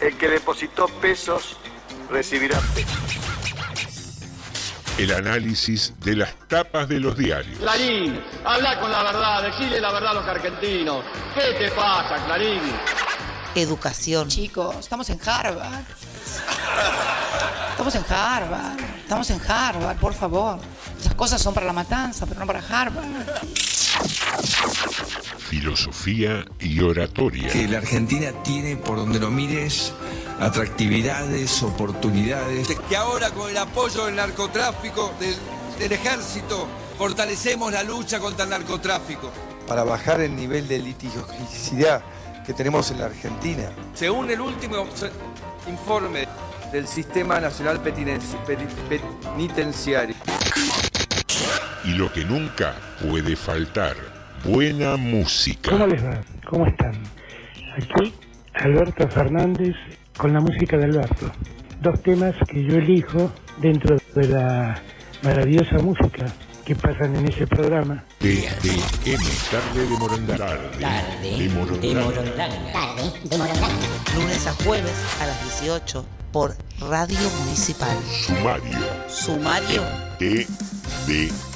El que depositó pesos recibirá pesos. El análisis de las tapas de los diarios. Clarín, habla con la verdad, decile la verdad a los argentinos. ¿Qué te pasa, Clarín? Educación. Chicos, estamos en Harvard. Estamos en Harvard. Estamos en Harvard, por favor. Esas cosas son para la matanza, pero no para Harvard. Filosofía y oratoria. que la Argentina tiene, por donde lo mires, atractividades, oportunidades. Que ahora con el apoyo del narcotráfico, del, del ejército, fortalecemos la lucha contra el narcotráfico. Para bajar el nivel de litigiosidad que tenemos en la Argentina. Según el último informe del Sistema Nacional Penitenciario. Y lo que nunca puede faltar. Buena música. ¿Cómo les va? ¿Cómo están? Aquí Alberto Fernández con la música de Alberto. Dos temas que yo elijo dentro de la maravillosa música que pasan en ese programa. TDM, tarde de Morondanga. Tarde de Morondanga. Lunes a jueves a las 18 por Radio Municipal. Sumario. Sumario TDM.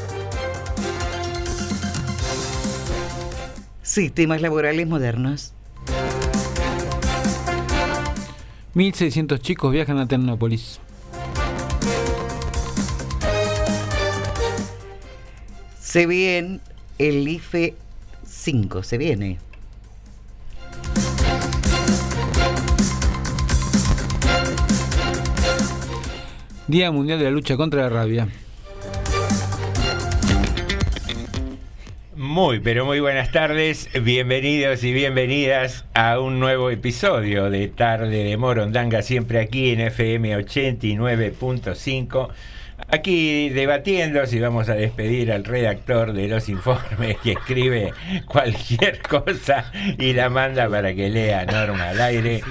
Sistemas laborales modernos. 1.600 chicos viajan a Ternópolis. Se viene el IFE 5, se viene. Día Mundial de la Lucha contra la Rabia. Muy, pero muy buenas tardes, bienvenidos y bienvenidas a un nuevo episodio de Tarde de Morondanga, siempre aquí en FM 89.5. Aquí debatiendo si vamos a despedir al redactor de los informes que escribe cualquier cosa y la manda para que lea Norma al aire.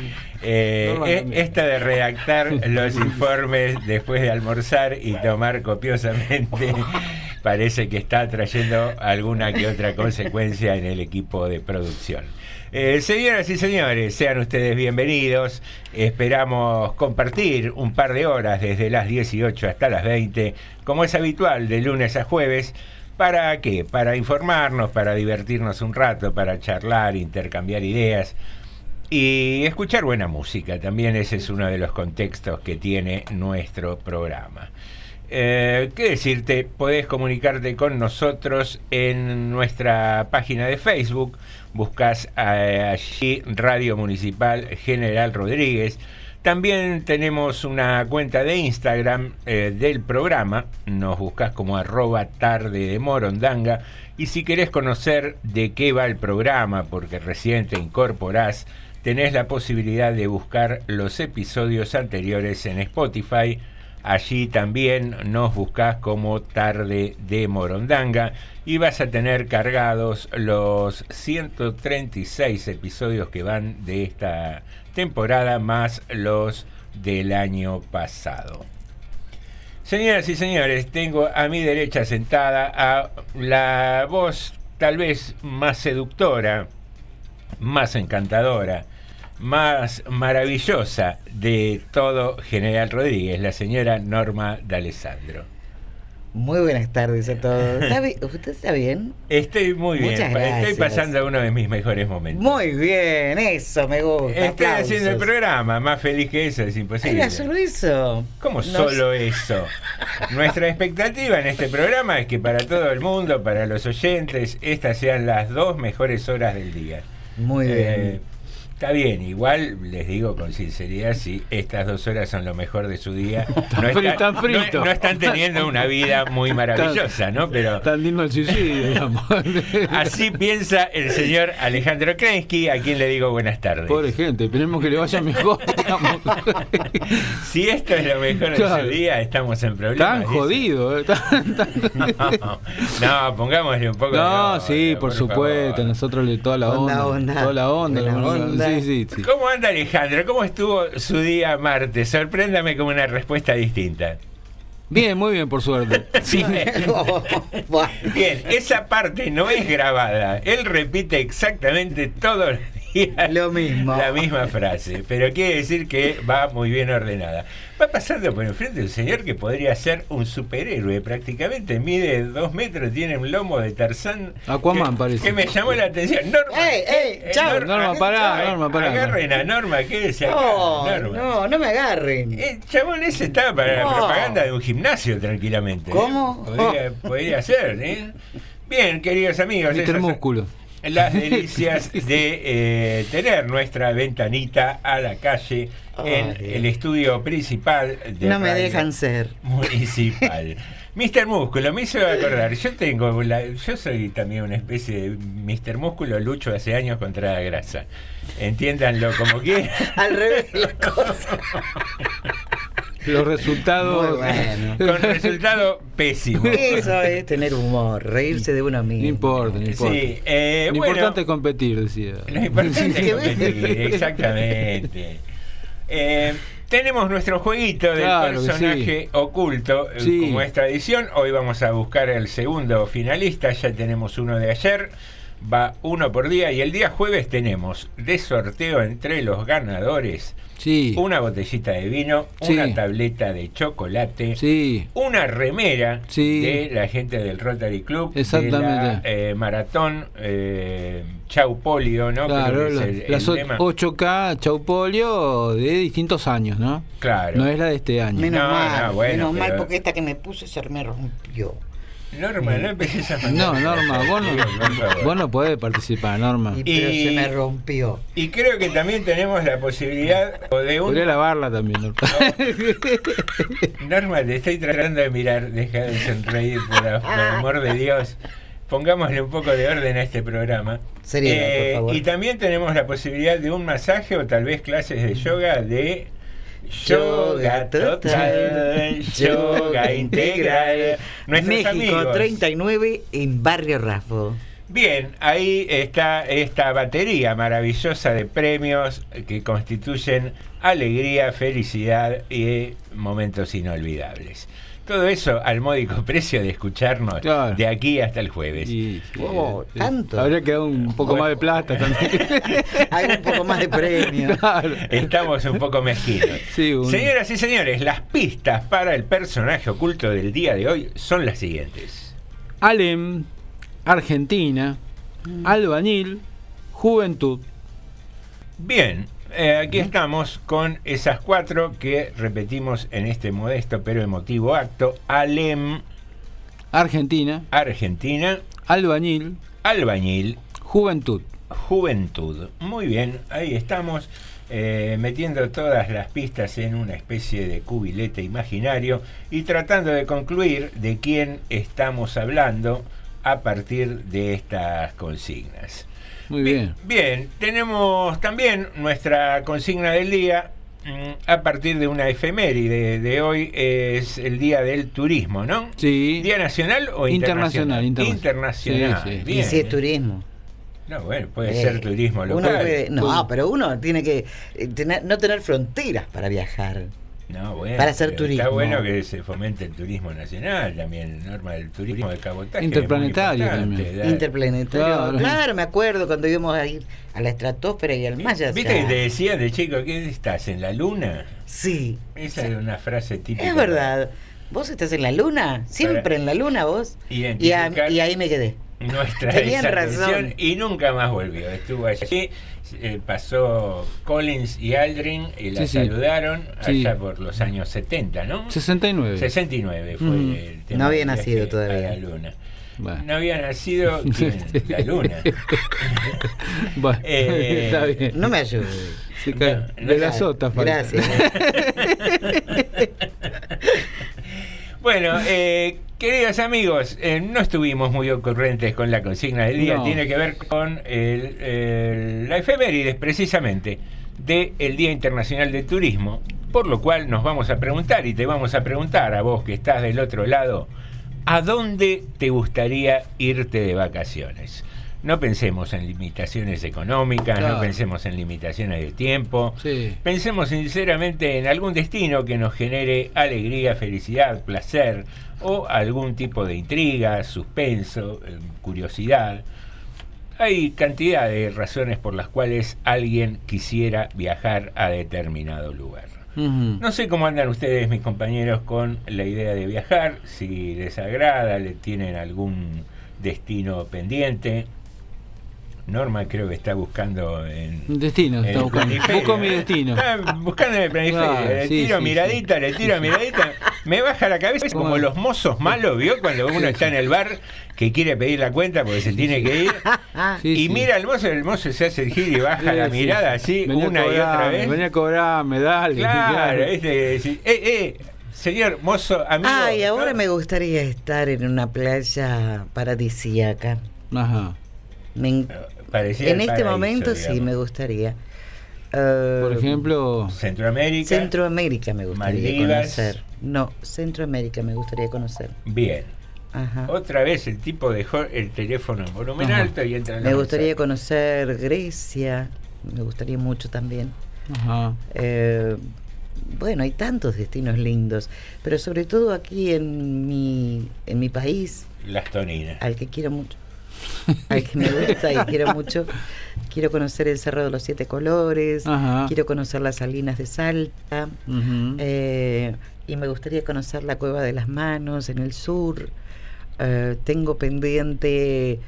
Eh, eh, esta de redactar los informes después de almorzar y tomar copiosamente parece que está trayendo alguna que otra consecuencia en el equipo de producción. Eh, señoras y señores, sean ustedes bienvenidos. Esperamos compartir un par de horas desde las 18 hasta las 20, como es habitual de lunes a jueves. ¿Para qué? Para informarnos, para divertirnos un rato, para charlar, intercambiar ideas y escuchar buena música. También ese es uno de los contextos que tiene nuestro programa. Eh, ¿Qué decirte? Podés comunicarte con nosotros en nuestra página de Facebook. Buscas eh, allí Radio Municipal General Rodríguez. También tenemos una cuenta de Instagram eh, del programa. Nos buscas como arroba tarde de morondanga. Y si querés conocer de qué va el programa, porque recién te incorporás, tenés la posibilidad de buscar los episodios anteriores en Spotify Allí también nos buscas como Tarde de Morondanga y vas a tener cargados los 136 episodios que van de esta temporada más los del año pasado. Señoras y señores, tengo a mi derecha sentada a la voz tal vez más seductora, más encantadora, más maravillosa de todo General Rodríguez, la señora Norma D'Alessandro. Muy buenas tardes a todos. ¿Está bi- ¿Usted está bien? Estoy muy bien, Muchas estoy gracias. pasando uno de mis mejores momentos. Muy bien, eso me gusta. Estoy aplausos. haciendo el programa, más feliz que eso es imposible. Era solo eso. ¿Cómo No solo sé. eso? Nuestra expectativa en este programa es que para todo el mundo, para los oyentes, estas sean las dos mejores horas del día. Muy Eh, bien. Está bien, igual les digo con sinceridad, si estas dos horas son lo mejor de su día, no, no- no están teniendo una vida muy maravillosa, ¿no? Pero Tan lindo el suicidio, digamos. así piensa el señor Alejandro Krensky, a quien le digo buenas tardes. Pobre gente, esperemos que le vaya mejor, digamos. Si esto es lo mejor de su día, estamos en problemas. Tan jodido. eh, tan- tan- No, no, pongámosle un poco de No, onda, sí, por, supuesto. favor. Nosotros le toda la onda. Onda, onda. Toda la onda. Buena la- onda. Sí, sí, sí. ¿Cómo anda Alejandro? ¿Cómo estuvo su día martes? Sorpréndame con una respuesta distinta. Bien, muy bien, por suerte. Sí. Bien, esa parte no es grabada. Él repite exactamente todos Lo mismo. la misma frase, pero quiere decir que va muy bien ordenada. Va pasando por enfrente un señor que podría ser un superhéroe prácticamente. Mide dos metros, tiene un lomo de Tarzán. Aquaman que, parece. Que me llamó la atención. Norma, ¡Ey, ey! eh, chao. Norma, pará, ay, Norma, pará. Agarren a Norma, quédese acá. No, Norma. no, no me agarren. El chabón ese estaba para la No. propaganda de un gimnasio tranquilamente. ¿eh? ¿Cómo? Podría, podría ser, ¿eh? Bien, queridos amigos. Mr. esas Músculo. Las delicias de eh, tener nuestra ventanita a la calle en el estudio principal de No me dejan ser. Municipal. Mr. Músculo, me hizo acordar, yo tengo la- yo soy también una especie de Mr. Músculo, lucho hace años contra la grasa. Entiéndanlo como quieran. Al revés la cosa. Los resultados. Muy bueno. Con resultado pésimo. Eso es tener humor, reírse de uno mismo. No importa, no importa. Sí, eh, Lo bueno, importante es competir, decía. Lo importante es competir, exactamente. Eh, tenemos nuestro jueguito del Claro personaje oculto, eh, Sí. como es tradición. Hoy vamos a buscar el segundo finalista, ya tenemos uno de ayer. Va uno por día y el día jueves tenemos de sorteo entre los ganadores Sí. una botellita de vino, Sí. una tableta de chocolate, Sí. una remera Sí. de la gente del Rotary Club, Exactamente. de la eh, maratón eh, Chau Polio, ¿no? Claro, es el- las o- lema. 8K Chaupolio de distintos años, ¿no? Claro. No es la de este año. Menos No, mal, no, bueno, menos mal porque esta que me puse se me rompió. Norma, no empecés a mandar No, Norma, vos no, vos no podés participar, Norma. Y, pero Y- se me rompió. Y creo que también tenemos la posibilidad de un... Podría lavarla también, Norma. Norma, te estoy tratando de mirar, deja de sonreír, por, por el amor de Dios. Pongámosle un poco de orden a este programa. Eh, por favor. Y también tenemos la posibilidad de un masaje o tal vez clases de yoga de yoga total, yoga integral. Nuestros México amigos. 39 en Barrio Rafo. Bien, ahí está esta batería maravillosa de premios que constituyen alegría, felicidad y momentos inolvidables. Todo eso al módico precio de escucharnos Claro. de aquí hasta el jueves. Oh, sí. tanto. Habría que dar un poco más de plata también. Hay un poco más de premio. Claro. Estamos un poco mezquinos. Sí, un- Señoras y señores, las pistas para el personaje oculto del día de hoy son las siguientes. Alem, Argentina, Albañil, Juventud. Bien, eh, aquí estamos con esas cuatro que repetimos en este modesto pero emotivo acto. Alem, Argentina, Argentina, Albañil, Albañil, Juventud. Juventud. Muy bien, ahí estamos eh, metiendo todas las pistas en una especie de cubilete imaginario y tratando de concluir de quién estamos hablando a partir de estas consignas. Muy bien. Bien, tenemos también nuestra consigna del día. mm, a partir de una efeméride de hoy es el Día del Turismo, ¿no? Sí. ¿Día nacional o internacional? Internacional, internacional. Internacional, Sí, sí. bien. Y si es turismo. No, bueno, puede Eh, ser turismo uno local. puede- no, pero uno tiene que eh, tener- no tener fronteras para viajar. No, bueno, para hacer turismo. Está bueno que se fomente el turismo nacional también, norma del turismo de cabotaje. Interplanetario también. Interplanetario. Claro. Claro. me acuerdo cuando íbamos a ir a la estratosfera y al Maya. ¿Viste que te decían de chico que estás en la luna? Sí. Esa es una frase típica. Es verdad. ¿Vos estás en la luna? Siempre Para en la luna vos. Y, a- identificar y ahí me quedé. Nuestra razón. y nunca más volvió. Estuvo allí, eh, pasó Collins y Aldrin y la Sí, saludaron Sí. allá por los años 70, ¿no? 69. 69 fue Mm. el tema No había nacido todavía. La luna. Bueno. No había nacido ¿quién? la luna. Bueno, Eh, está bien. No me ayudes. Se cae. No, no de la sota. Gracias. Bueno, eh, queridos amigos, eh, no estuvimos muy ocurrentes con la consigna del día. No. Tiene que ver con el, el- la efemérides, precisamente, del Día Internacional del Turismo. Por lo cual nos vamos a preguntar, y te vamos a preguntar a vos que estás del otro lado, ¿a dónde te gustaría irte de vacaciones? No pensemos en limitaciones económicas, Claro. no pensemos en limitaciones de tiempo. Sí. Pensemos sinceramente en algún destino que nos genere alegría, felicidad, placer o algún tipo de intriga, suspenso, eh, curiosidad. Hay cantidad de razones por las cuales alguien quisiera viajar a determinado lugar. No sé cómo andan ustedes, mis compañeros, con la idea de viajar, si les agrada, le tienen algún destino pendiente. Norma creo que está buscando en, Destino, en está el buscando. Busco mi ¿eh? destino. Está buscando en el planiferio. Claro, le sí, tiro sí, miradita, sí. le tiro miradita. Me baja la cabeza como Como- los mozos malos, ¿vio? Cuando uno está en el bar que quiere pedir la cuenta porque se tiene que ir. Sí, y sí. mira al mozo, el mozo se hace el gil y baja Sí, la sí. mirada así Venía una y otra vez. Venía a cobrarme, dale. Claro, es de decir, eh, eh, señor mozo, amigo. Ay, ahora ¿no? me gustaría estar en una playa paradisíaca. Ajá. Me en- Parecía en este paraíso, momento sí me gustaría. Por ejemplo, Centroamérica. Centroamérica me gustaría Maldivas. conocer. No, Centroamérica me gustaría conocer. Bien. Ajá. Otra vez el tipo dejó el teléfono en volumen Ajá. alto y entra en Me gustaría mensaje. conocer Grecia. Me gustaría mucho también. ajá. Eh, bueno, hay tantos destinos lindos, pero sobre todo aquí en mi, en mi país, Las toninas. al que quiero mucho, al que me gusta y quiero mucho, quiero conocer el Cerro de los Siete Colores, Ajá. quiero conocer las Salinas de Salta, eh, y me gustaría conocer la Cueva de las Manos en el sur. Eh, tengo pendiente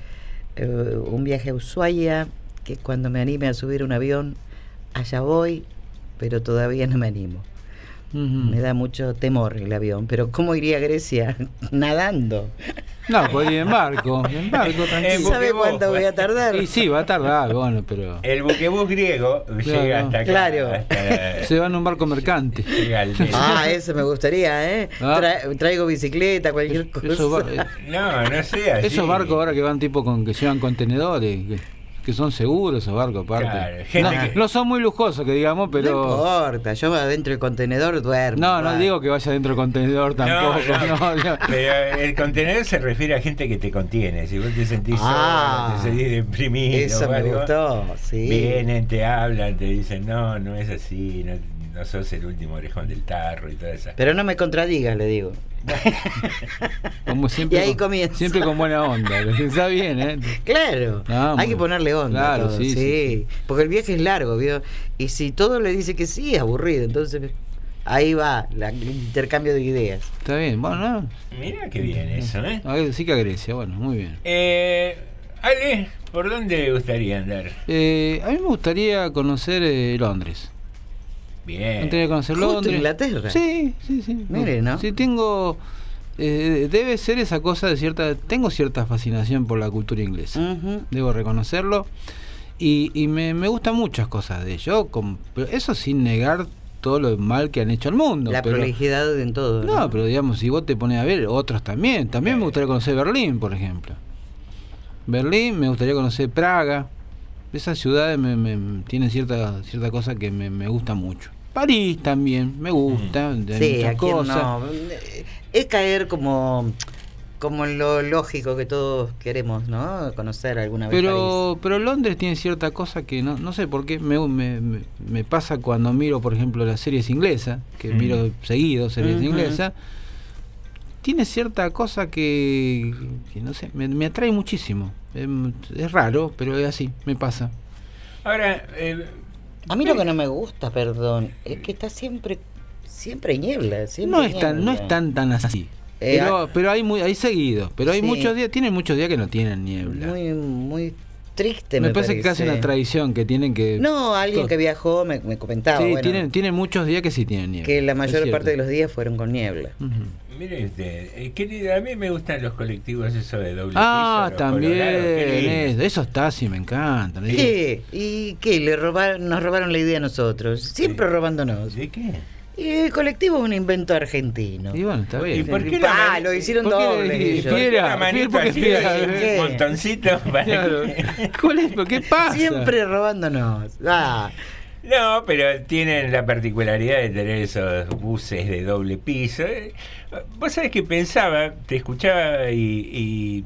eh, un viaje a Ushuaia, que cuando me anime a subir un avión, allá voy, pero todavía no me animo. Me da mucho temor el avión, pero ¿cómo iría a Grecia? Nadando. No, podría ir en barco. En barco, tranquilo. ¿Sabe cuánto voy a tardar? Y sí, va a tardar, bueno, pero. El buquebús griego llega hasta acá. Claro. hasta- Se va en un barco mercante. Ah, eso me gustaría, ¿eh? Ah. Tra- traigo bicicleta, cualquier cosa. Eh, No, no sé. así. esos barcos ahora que van tipo con que llevan contenedores, que, que son seguros esos barcos aparte. Claro, gente no, que- no son muy lujosos, que digamos, No pero. importa, yo adentro del contenedor duermo. No, no digo que vaya dentro del contenedor tampoco. No, No, no. no. Pero el contenedor se refiere a gente que te contiene. Si vos te sentís Ah, solo, te sentís deprimido. Eso me algo, gustó, sí. Vienen, te hablan, te dicen, no, no es así, no, no sos el último orejón del tarro y todas esas Pero no me contradigas, le digo. Como siempre, Y ahí con, comienza. siempre con buena onda. Está bien, ¿eh? Claro, hay que ponerle onda. Claro, todo, sí, sí. Porque el viaje es largo, ¿vio? Y si todo le dice que sí, es aburrido. Entonces, ahí va la- el intercambio de ideas. Está bien, bueno, no. Mira qué bien eso, ¿eh? Sí que a Grecia, bueno, muy bien. eh Ale, ¿por dónde le gustaría andar? Eh, a mí me gustaría conocer eh, Londres. Bien. gustaría conocer Justo Londres. Inglaterra. Sí, sí, sí. Mire, ¿no? Sí, tengo. eh, debe ser esa cosa de cierta. Tengo cierta fascinación por la cultura inglesa. Debo reconocerlo. Y, y me, me gustan muchas cosas de ellos. con- pero eso sin negar todo lo mal que han hecho al mundo. la pero- prolijidad en todo. No, pero digamos, si vos te pones a ver, otros también. También me gustaría conocer Berlín, por ejemplo. Berlín, me gustaría conocer Praga. Esas ciudades me, me- tienen cierta, cierta cosa que me, me gusta mucho. París también, me gusta. de Sí, muchas cosas. no. Es caer como, como en lo lógico que todos queremos, ¿no? Conocer alguna vez París. Pero, pero Londres tiene cierta cosa que no, no sé por qué me, me, me- pasa cuando miro, por ejemplo, las series inglesas, que Mm. miro seguido series inglesas, tiene cierta cosa que, que no sé, me, me atrae muchísimo. Em, Es, raro, pero es así, me pasa. Ahora, eh, A mí lo que no me gusta, perdón, es que está siempre, siempre hay niebla. Siempre No hay es tan, no niebla. es tan tan así. Eh, pero, pero hay muy, hay seguido, pero hay Sí. muchos días, tienen muchos días que no tienen niebla. Muy, muy triste, me, me, parece que casi una tradición que tienen que No, alguien que viajó me, me comentaba sí, bueno, tienen, tienen muchos días que sí tienen niebla. que la mayor parte de los días fueron con niebla. Ujú. Mire usted, eh, qué lindo, a mí me gustan los colectivos eso de doble Ah, piso, también. lindo. eso, esos taxis me encantan. ¿Qué? ¿Y qué? Le robaron, nos robaron la idea a nosotros. Siempre robándonos. ¿De qué? Y el colectivo es un invento argentino. Y bueno, está bien. ¿Y por qué Pa, la mani- lo hicieron ¿Por qué doble. Fiera, montoncito para Claro. que- ¿Cuál es? ¿Por qué pasa? Siempre robándonos. Ah, No, pero tienen la particularidad de tener esos buses de doble piso. Eh, Vos sabés que pensaba, te escuchaba y,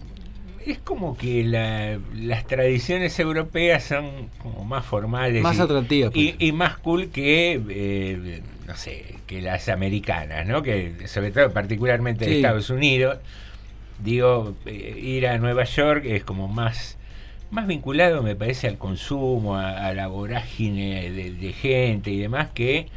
y es como que la- las tradiciones europeas son como más formales Más y, atractivas, pues. y, y más cool que, eh, no sé, que las americanas, ¿no? Que sobre todo particularmente de. Estados Unidos. Digo, eh, ir a Nueva York es como más más vinculado me parece al consumo, a, a la vorágine de, de gente y demás que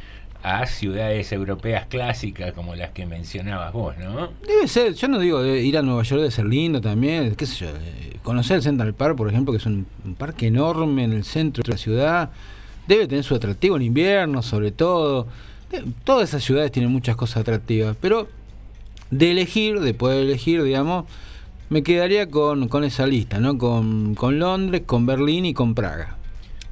a ciudades europeas clásicas como las que mencionabas vos, ¿no? Debe ser, yo no digo ir a Nueva York debe ser lindo también, qué sé yo, eh, conocer el Central Park, por ejemplo, que es un, un parque enorme en el centro de la ciudad, debe tener su atractivo en invierno, sobre todo. Eh, Todas esas ciudades tienen muchas cosas atractivas, pero de elegir, de poder elegir, digamos, me quedaría con, con esa lista, ¿no? Con, con Londres, con Berlín y con Praga.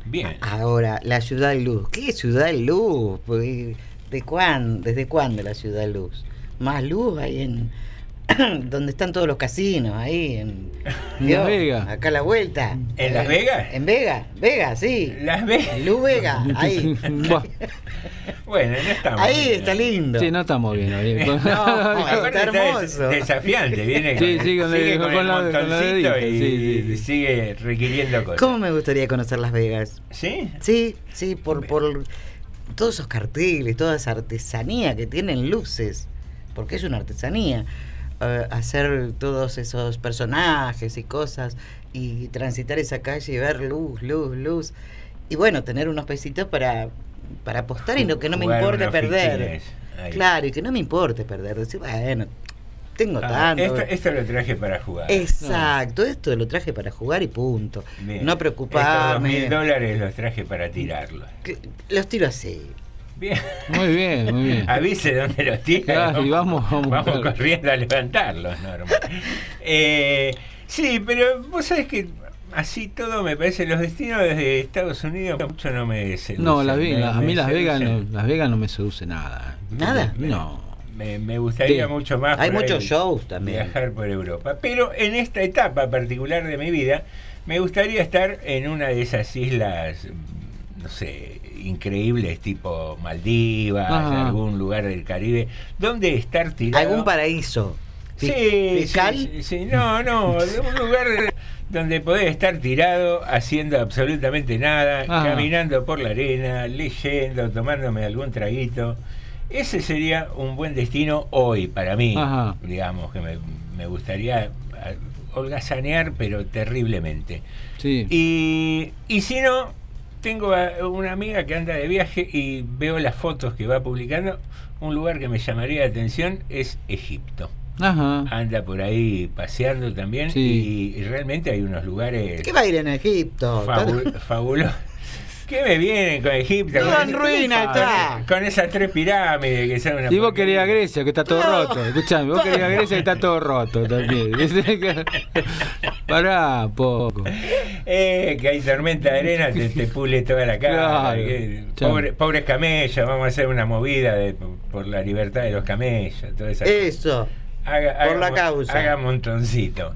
Bien. ahora, la ciudad luz. ¿Qué ciudad luz? ¿De cuándo? ¿Desde cuándo la ciudad luz? Más luz hay en... donde están todos los casinos, ahí en... En Dios, Las Vegas. Acá a la vuelta. ¿En Las Vegas? En Vega, Vega, sí. Las Vegas. Luz Vega, ahí. Bueno, no estamos. Ahí bien. está lindo. sí, no estamos bien. hoy. No, Aparte está hermoso. desafiante, viene Sí, con, sí, con sigue el- con con el la- con la montoncito dedita, y, sí, sí, y sí. sigue requiriendo cosas. ¿Cómo me gustaría conocer Las Vegas? ¿Sí? Sí, sí, por, por todos esos carteles, toda esa artesanía que tienen luces, porque es una artesanía. Eh, hacer todos esos personajes y cosas y transitar esa calle y ver luz, luz, luz. Y bueno, tener unos pesitos para, para apostar y no, que no me importe perder. Claro, y que no me importe perder. Decir, bueno, tengo Ah, tanto. esto, esto lo traje para jugar. Exacto, esto lo traje para jugar y punto. Bien. No Estos dos preocuparme. mil dólares los traje para tirarlos. Los tiro así. Bien. Muy bien, muy bien. Avise dónde los tira. Claro, y vamos, vamos, vamos claro. corriendo a levantarlos, Norma. Eh, sí, pero vos sabés que así todo me parece, los destinos desde Estados Unidos mucho no me seducen. No, Las me- Vegas, a mí Las Vegas, no. Las Vegas no me seduce nada. ¿Nada? No. Me, me gustaría Sí. mucho más Hay muchos ahí shows también. viajar por Europa. Pero en esta etapa particular de mi vida, me gustaría estar en una de esas islas, no sé, increíbles, tipo Maldivas, Ajá. algún lugar del Caribe, donde estar tirado. Algún paraíso. Sí, Fi- sí, fiscal. sí, sí. no, no, un lugar donde podés estar tirado haciendo absolutamente nada, Ajá. caminando por la arena, leyendo, tomándome algún traguito. Ese sería un buen destino hoy para mí, Ajá. digamos, que me, me gustaría ah, holgazanear, pero terriblemente. Sí. Y, y si no, tengo a una amiga que anda de viaje y veo las fotos que va publicando. Un lugar que me llamaría la atención es Egipto. Ajá. Anda por ahí paseando también Sí. y, y realmente hay unos lugares ¿Qué va a ir en Egipto? fabu- fabulosos. ¿Qué me vienen con Egipto? Todo Con- en ruina está. Con esas tres pirámides que son una Y vos querías Grecia, que está todo roto. Escuchame, vos querías Grecia, que está todo roto también. Pará, poco. Eh, que hay tormenta de arena, te, te pule toda la cara. Claro. que- Chao. pobre- pobres camellos, vamos a hacer una movida de, por la libertad de los camellos. Toda esa Eso. Haga- por la causa. Haga montoncito.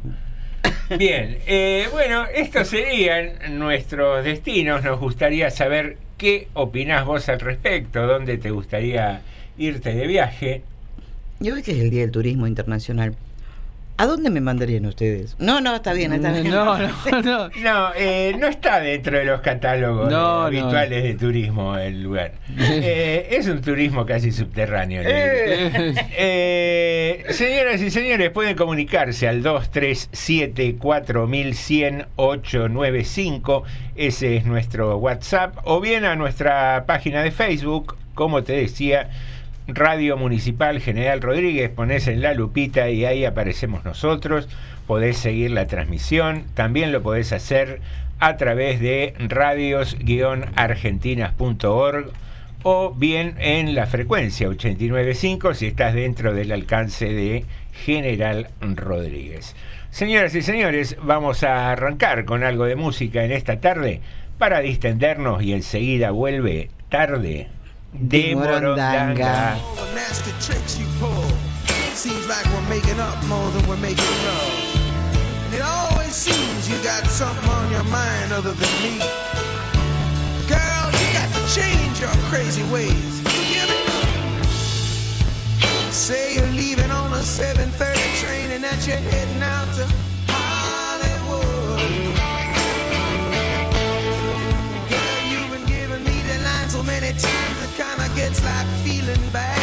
Bien, eh, bueno, estos serían nuestros destinos. Nos gustaría saber ¿Qué opinás vos al respecto? ¿Dónde te gustaría irte de viaje? Yo veo que es el Día del Turismo Internacional. ¿A dónde me mandarían ustedes? No, no, está bien, está bien. No, no, no. No, eh, no está dentro de los catálogos No, eh, no. habituales de turismo el lugar. Eh, es un turismo casi subterráneo. digo. Eh, señoras y señores, pueden comunicarse al 237-4100-895. Ese es nuestro WhatsApp. O bien a nuestra página de Facebook, como te decía. Radio Municipal General Rodríguez, pones en la lupita y ahí aparecemos nosotros. Podés seguir la transmisión. También lo podés hacer a través de radios-argentinas.org o bien en la frecuencia 895 si estás dentro del alcance de General Rodríguez. Señoras y señores, vamos a arrancar con algo de música en esta tarde para distendernos y enseguida vuelve tarde de Morondanga. All the nasty tricks you pull. Seems like we're making up more than we're making love. And it always seems you got something on your mind other than me. Girl, you got to change your crazy ways. You hear me? Say you're leaving on a 7:30 train and that you're heading out to Hollywood. Girl, you've been giving me the line so many times it kinda gets like feeling bad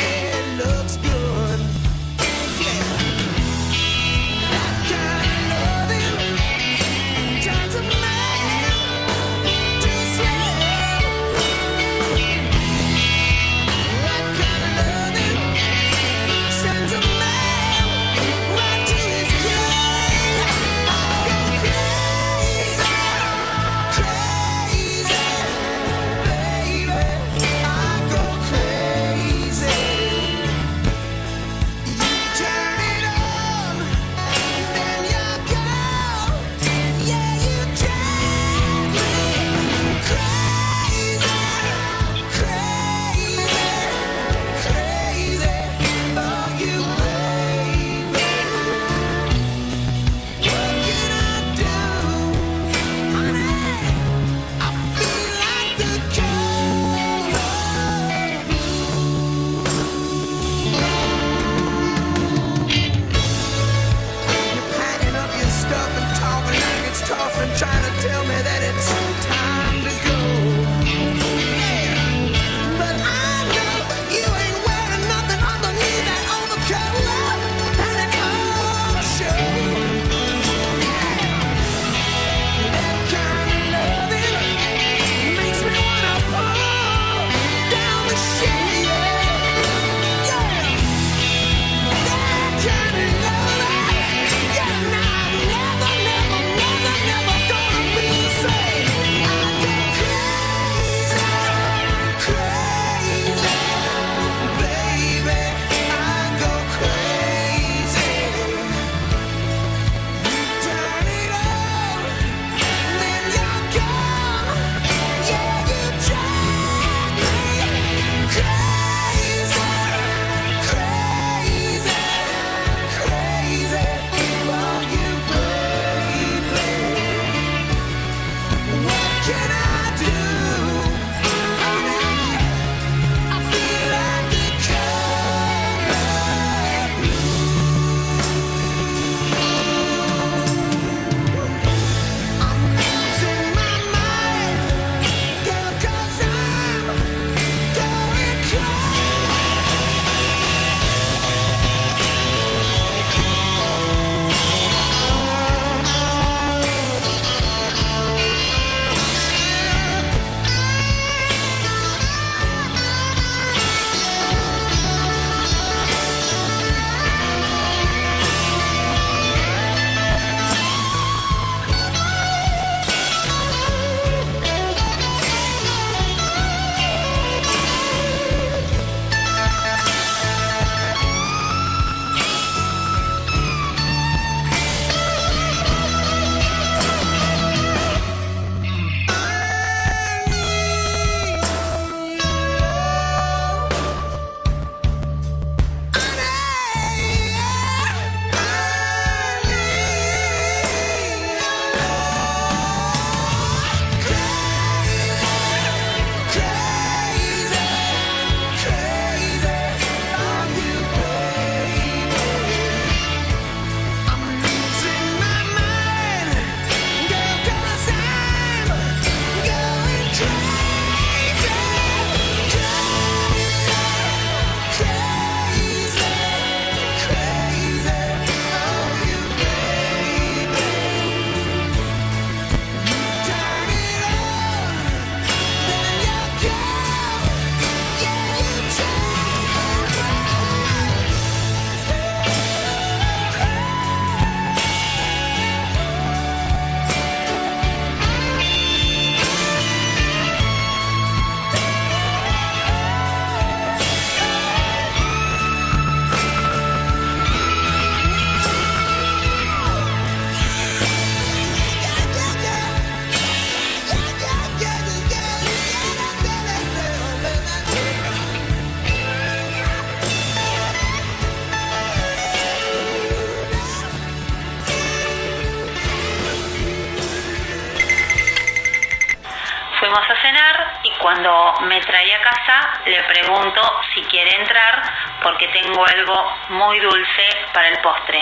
muy dulce para el postre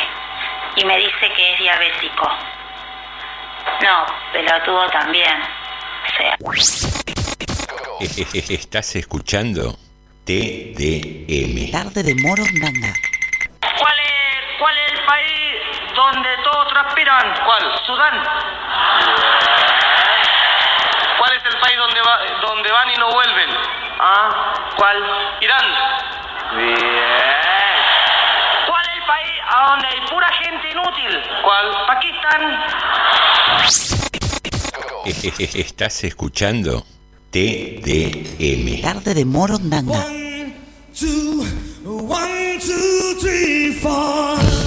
y me dice que es diabético. No, pelotudo también. O sea. Estás escuchando TDM. Tarde de Morondanga. ¿Cuál es, ¿Cuál es el país donde todos transpiran? ¿Cuál? Sudán. ¿Cuál es el país donde, va, donde van y no vuelven? Ah, ¿cuál? Irán. Bien. ¿Cuál es el país a donde hay pura gente inútil? ¿Cuál? Pakistán. Estás escuchando TDM. Tarde de Morondanga. two, one, two, three, four.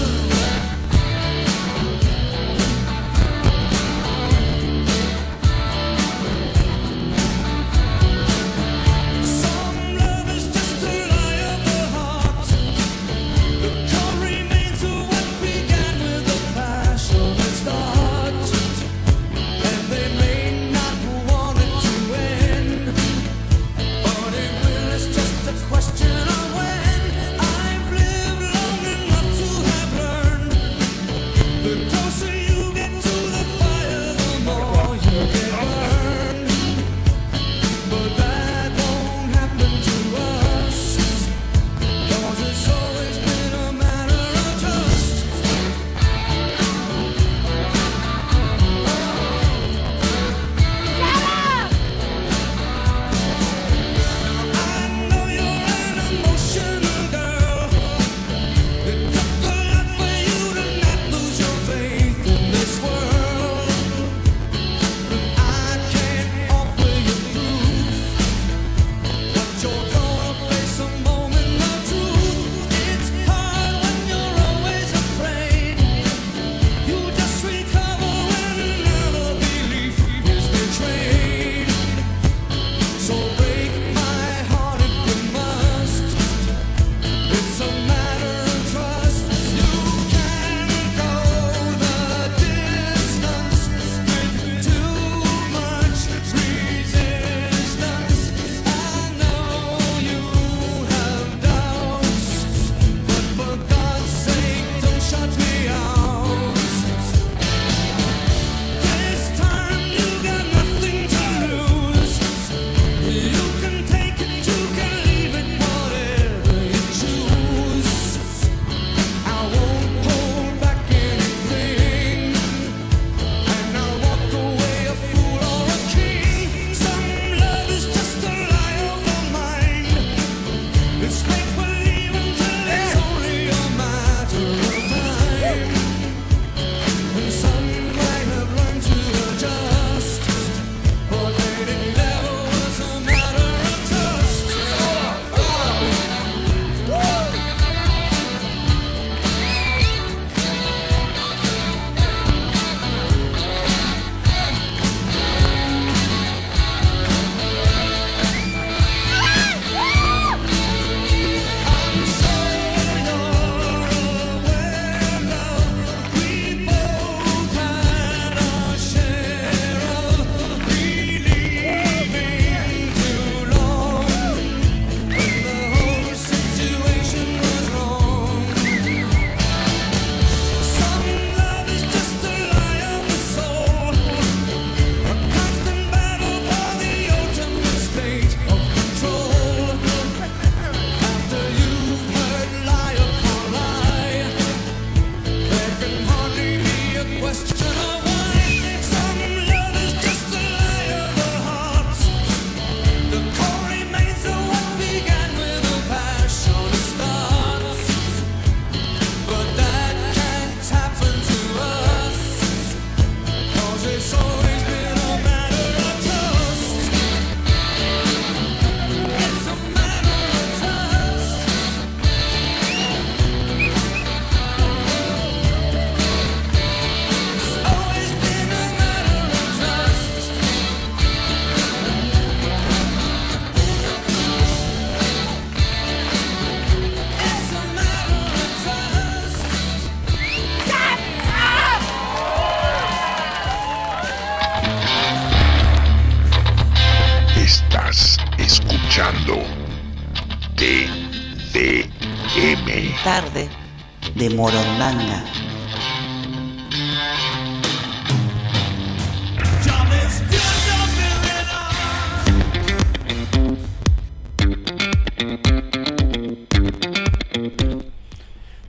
Morondanga.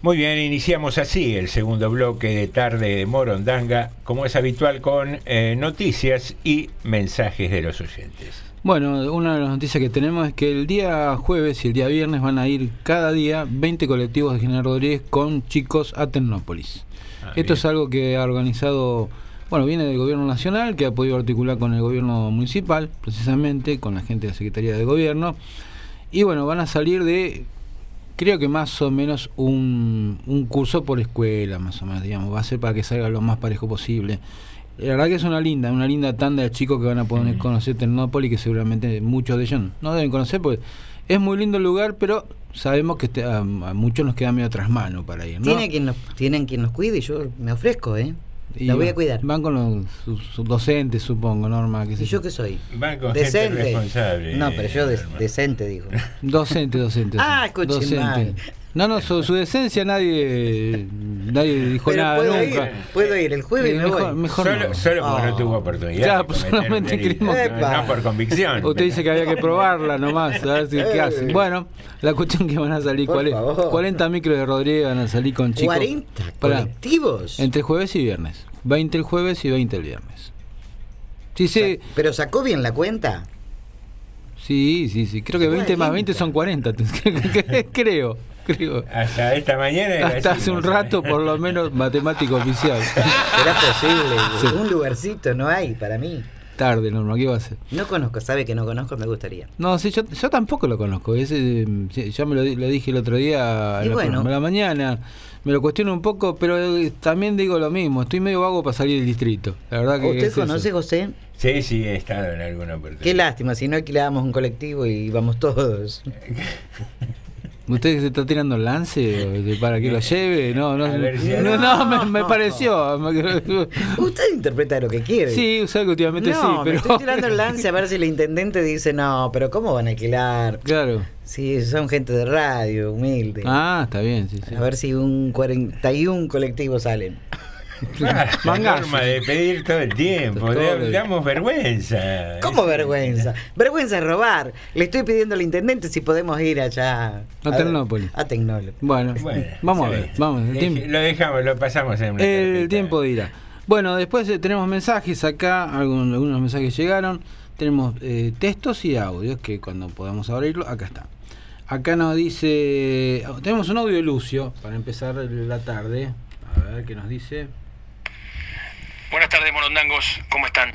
Muy bien, iniciamos así el segundo bloque de tarde de Morondanga, como es habitual con eh, noticias y mensajes de los oyentes. Bueno, una de las noticias que tenemos es que el día jueves y el día viernes van a ir cada día 20 colectivos de General Rodríguez con chicos a Tecnópolis. Ah, Esto es algo que ha organizado, bueno, viene del gobierno nacional, que ha podido articular con el gobierno municipal, precisamente, con la gente de la Secretaría de Gobierno. Y bueno, van a salir de, creo que más o menos un, un curso por escuela, más o menos, digamos. Va a ser para que salga lo más parejo posible. La verdad que es una linda, una linda tanda de chicos que van a poder conocer Tecnópolis, que seguramente muchos de ellos no deben conocer, porque es muy lindo el lugar, pero sabemos que este- a, a muchos nos queda medio tras mano para ir, ¿no? Tiene quien nos, tienen quien nos cuide y yo me ofrezco, ¿eh? Y La voy a cuidar. Van con los sus, sus docentes, supongo, Norma. Que ¿Y yo qué soy? Van con gente Decente. responsable, No, pero yo decente digo. Docente, docente. Ah, docente. escuche mal. No, no, su, su decencia nadie nadie dijo Pero nada puedo nunca. ir, puedo ir el jueves Eh, me mejor, voy. mejor Solo, no. solo porque Ah. no tuvo oportunidad. Ya, pues solamente queremos- No, por convicción. Usted dice que había que probarla nomás, a ver si qué Eh. hacen. Bueno, la cuestión que van a salir, Por cuare- favor. 40 micros de Rodríguez van a salir con chicos. 40 Pará, colectivos. entre jueves y viernes. 20 el jueves y 20 el viernes. Sí, sí, Pero sacó bien la cuenta. sí, sí, sí. Creo que 20 más 20 son 40. creo, creo. Hasta esta mañana era Hasta así, hace un rato, por lo menos, matemático oficial. Era posible. Sí. Un lugarcito no hay para mí. Tarde, Norma, ¿qué va a hacer? No conozco, sabe que no conozco, me gustaría. No, sí, yo, yo tampoco lo conozco. Ese, sí, ya me lo, di- lo dije el otro día Y en la, bueno. a la mañana. Me lo cuestiono un poco, pero eh, también digo lo mismo. Estoy medio vago para salir del distrito. La verdad que ¿Usted es eso. conoce, José? Sí, sí, he estado en alguna oportunidad. Qué lástima, si no alquilábamos un colectivo y íbamos todos. ¿Usted se está tirando el lance para que lo lleve? No, no, no, no, me, me pareció. Usted interpreta lo que quiere. Sí, o sea que últimamente no, sí, me pero. estoy tirando el lance a ver si el intendente dice, no, pero ¿cómo van a alquilar? Claro. Sí, son gente de radio, humilde. Ah, está bien, sí, sí. A ver si un 41 colectivos salen. La Mangazo. norma de pedir todo el tiempo. Todo el- damos vergüenza. ¿Cómo vergüenza? Vergüenza es robar. Le estoy pidiendo al intendente si podemos ir allá. A Tecnópolis. A Tecnópolis. Bueno, Bueno, vamos a ver. Vamos, el Deje- tiempo- Lo dejamos, lo pasamos en una El carpeta. tiempo dirá. Bueno, después eh, tenemos mensajes acá, algunos mensajes llegaron. Tenemos eh, textos y audios que cuando podamos abrirlo, acá está. Acá nos dice. oh, Tenemos un audio de Lucio para empezar la tarde. A ver qué nos dice. Buenas tardes, morondangos, ¿cómo están?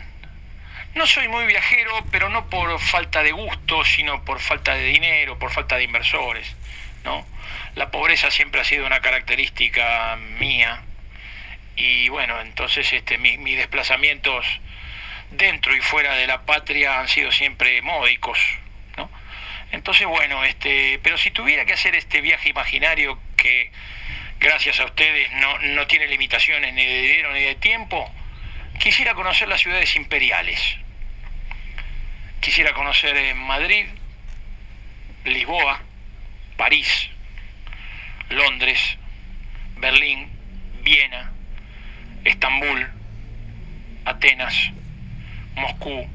No soy muy viajero, pero no por falta de gusto, sino por falta de dinero, por falta de inversores, ¿no? La pobreza siempre ha sido una característica mía y bueno, entonces este, mi- mis desplazamientos dentro y fuera de la patria han sido siempre módicos, ¿no? Entonces bueno, este, pero si tuviera que hacer este viaje imaginario que gracias a ustedes no, no tiene limitaciones ni de dinero ni de tiempo, quisiera conocer las ciudades imperiales. Quisiera conocer eh, Madrid, Lisboa, París, Londres, Berlín, Viena, Estambul, Atenas, Moscú,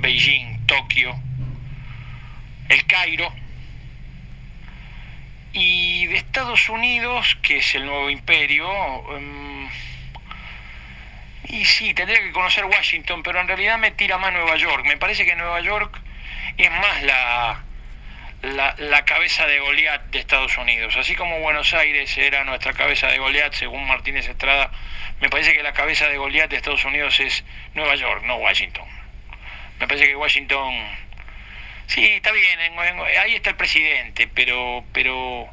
Beijing, Tokio, El Cairo, y de Estados Unidos, que es el nuevo imperio, em, y sí, tendría que conocer Washington, pero en realidad me tira más Nueva York. Me parece que Nueva York es más la, la, la cabeza de Goliat de Estados Unidos. Así como Buenos Aires era nuestra cabeza de Goliat, según Martínez Estrada, me parece que la cabeza de Goliat de Estados Unidos es Nueva York, no Washington. Me parece que Washington Sí, está bien, en- en- ahí está el presidente, pero pero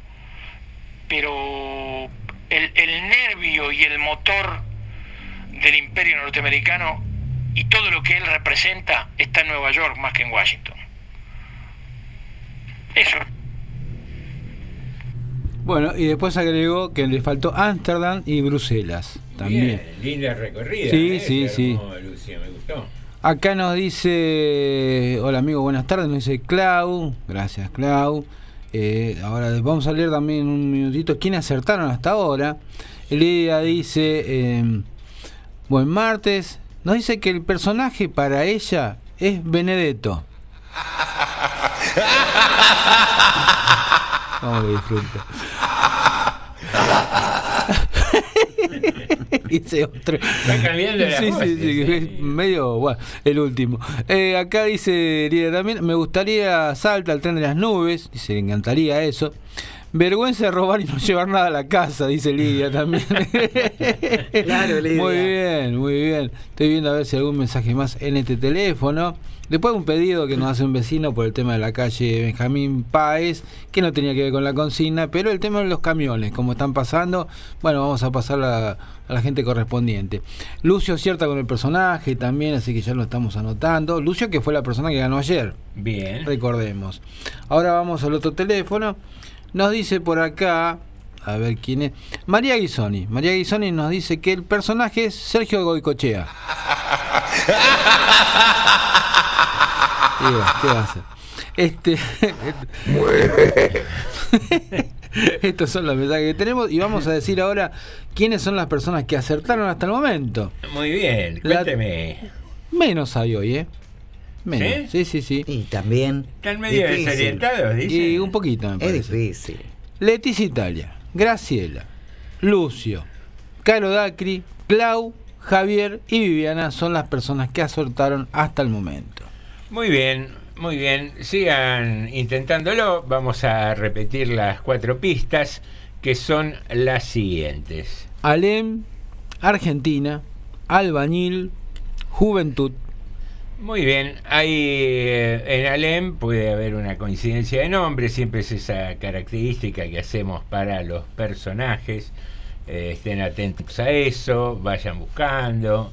pero el, el nervio y el motor del imperio norteamericano y todo lo que él representa está en Nueva York más que en Washington. Eso. Bueno, y después agregó que le faltó Ámsterdam y Bruselas también. Bien, linda recorrida. Sí, ¿eh? sí, sí. Lucia, me gustó. Acá nos dice, hola amigo, buenas tardes, nos dice Clau, gracias Clau. Eh, ahora vamos a leer también un minutito quiénes acertaron hasta ahora. Lidia dice, eh, buen martes, nos dice que el personaje para ella es Benedetto. Vamos que disfruta. dice otro. Está cambiando la Sí, sí, sí, es medio, bueno, el último. Eh, acá dice también, me gustaría Salta al tren de las nubes, dice, le encantaría eso. Vergüenza de robar y no llevar nada a la casa, dice Lidia también. Claro, Lidia. Muy bien, muy bien. Estoy viendo a ver si hay algún mensaje más en este teléfono. Después un pedido que nos hace un vecino por el tema de la calle Benjamín Páez, que no tenía que ver con la consigna, pero el tema de los camiones, como están pasando, bueno, vamos a pasar a, a la gente correspondiente. Lucio cierta con el personaje también, así que ya lo estamos anotando. Lucio que fue la persona que ganó ayer. Bien. Recordemos. Ahora vamos al otro teléfono. Nos dice por acá, a ver quién es. María Guisoni. María Guisoni nos dice que el personaje es Sergio Goicochea. ¿Qué va a hacer? Este. Estos son los mensajes que tenemos y vamos a decir ahora quiénes son las personas que acertaron hasta el momento. Muy bien, La- cuénteme. Menos hay hoy, ¿eh? Menos. Sí, sí, sí. Y también. Están medio difícil. desorientados, dice. Y un poquito, me Es parece. difícil. Leticia Italia, Graciela, Lucio, Caro Dacri, Clau, Javier y Viviana son las personas que acertaron hasta el momento. Muy bien, muy bien. Sigan intentándolo. Vamos a repetir las cuatro pistas que son las siguientes. Alem, Argentina, Albañil, Juventud. Muy bien, ahí eh, en Alem puede haber una coincidencia de nombre, siempre es esa característica que hacemos para los personajes. Eh, estén atentos a eso, vayan buscando,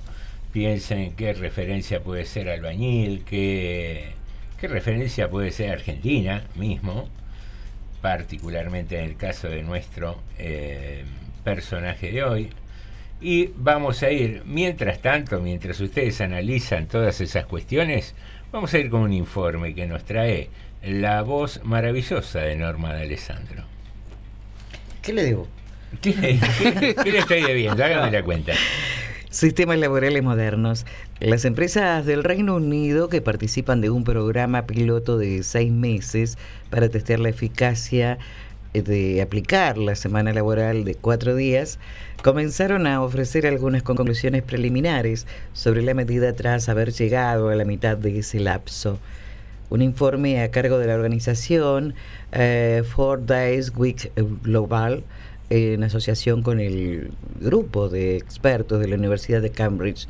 piensen qué referencia puede ser albañil, qué, qué referencia puede ser Argentina mismo, particularmente en el caso de nuestro eh, personaje de hoy. Y vamos a ir, mientras tanto, mientras ustedes analizan todas esas cuestiones, vamos a ir con un informe que nos trae la voz maravillosa de Norma de Alessandro. ¿Qué le debo? ¿Qué, qué- qué le estoy debiendo? Hágame la cuenta. Sistemas laborales modernos. Las empresas del Reino Unido que participan de un programa piloto de seis meses para testear la eficacia de aplicar la semana laboral de cuatro días, comenzaron a ofrecer algunas conclusiones preliminares sobre la medida tras haber llegado a la mitad de ese lapso. Un informe a cargo de la organización eh, Four Days Week Global, en asociación con el grupo de expertos de la Universidad de Cambridge,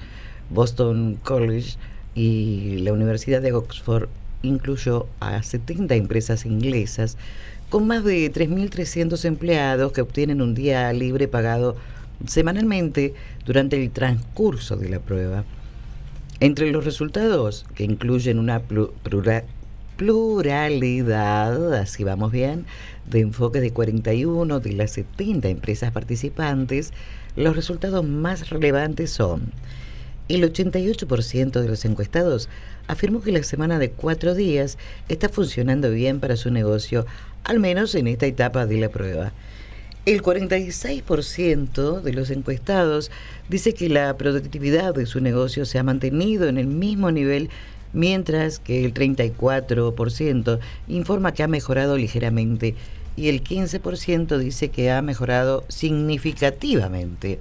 Boston College y la Universidad de Oxford, incluyó a 70 empresas inglesas con más de 3.300 empleados que obtienen un día libre pagado semanalmente durante el transcurso de la prueba. Entre los resultados, que incluyen una plu- plura- pluralidad, así vamos bien, de enfoques de 41 de las 70 empresas participantes, los resultados más relevantes son el 88% de los encuestados afirmó que la semana de cuatro días está funcionando bien para su negocio, al menos en esta etapa de la prueba. El 46% de los encuestados dice que la productividad de su negocio se ha mantenido en el mismo nivel, mientras que el 34% informa que ha mejorado ligeramente y el 15% dice que ha mejorado significativamente.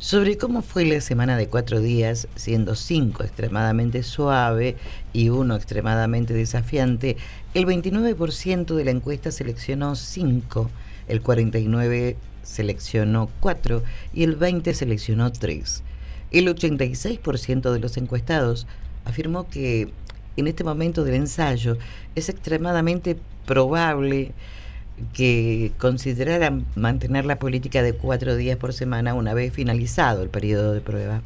Sobre cómo fue la semana de cuatro días, siendo cinco extremadamente suave y uno extremadamente desafiante, el 29% de la encuesta seleccionó cinco, el 49% seleccionó cuatro y el 20% seleccionó tres. El 86% de los encuestados afirmó que en este momento del ensayo es extremadamente probable que consideraran mantener la política de cuatro días por semana una vez finalizado el periodo de prueba.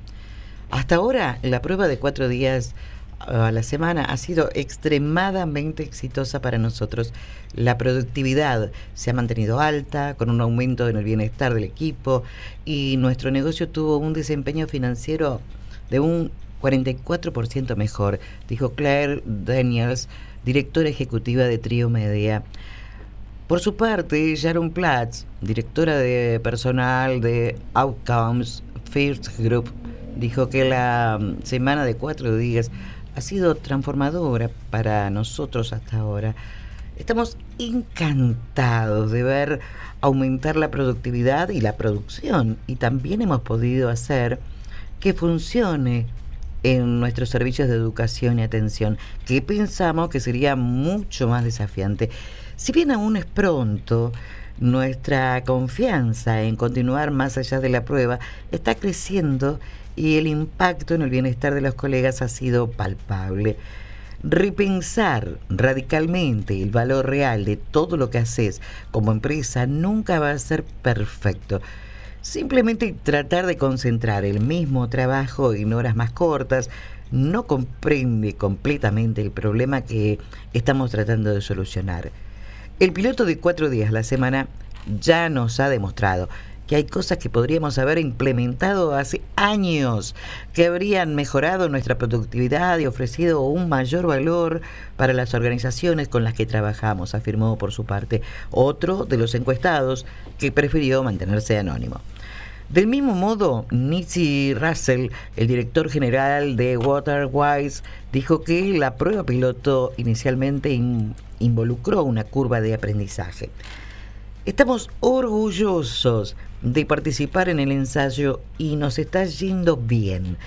Hasta ahora, la prueba de cuatro días a la semana ha sido extremadamente exitosa para nosotros. La productividad se ha mantenido alta, con un aumento en el bienestar del equipo y nuestro negocio tuvo un desempeño financiero de un 44% mejor, dijo Claire Daniels, directora ejecutiva de Trio Media. Por su parte, Sharon Platz, directora de personal de Outcomes First Group, dijo que la semana de cuatro días ha sido transformadora para nosotros hasta ahora. Estamos encantados de ver aumentar la productividad y la producción y también hemos podido hacer que funcione en nuestros servicios de educación y atención, que pensamos que sería mucho más desafiante. Si bien aún es pronto, nuestra confianza en continuar más allá de la prueba está creciendo y el impacto en el bienestar de los colegas ha sido palpable. Repensar radicalmente el valor real de todo lo que haces como empresa nunca va a ser perfecto. Simplemente tratar de concentrar el mismo trabajo en horas más cortas no comprende completamente el problema que estamos tratando de solucionar. El piloto de cuatro días a la semana ya nos ha demostrado que hay cosas que podríamos haber implementado hace años, que habrían mejorado nuestra productividad y ofrecido un mayor valor para las organizaciones con las que trabajamos, afirmó por su parte otro de los encuestados que prefirió mantenerse anónimo. Del mismo modo, Nitsi Russell, el director general de Waterwise, dijo que la prueba piloto inicialmente in- involucró una curva de aprendizaje. Estamos orgullosos de participar en el ensayo y nos está yendo bien.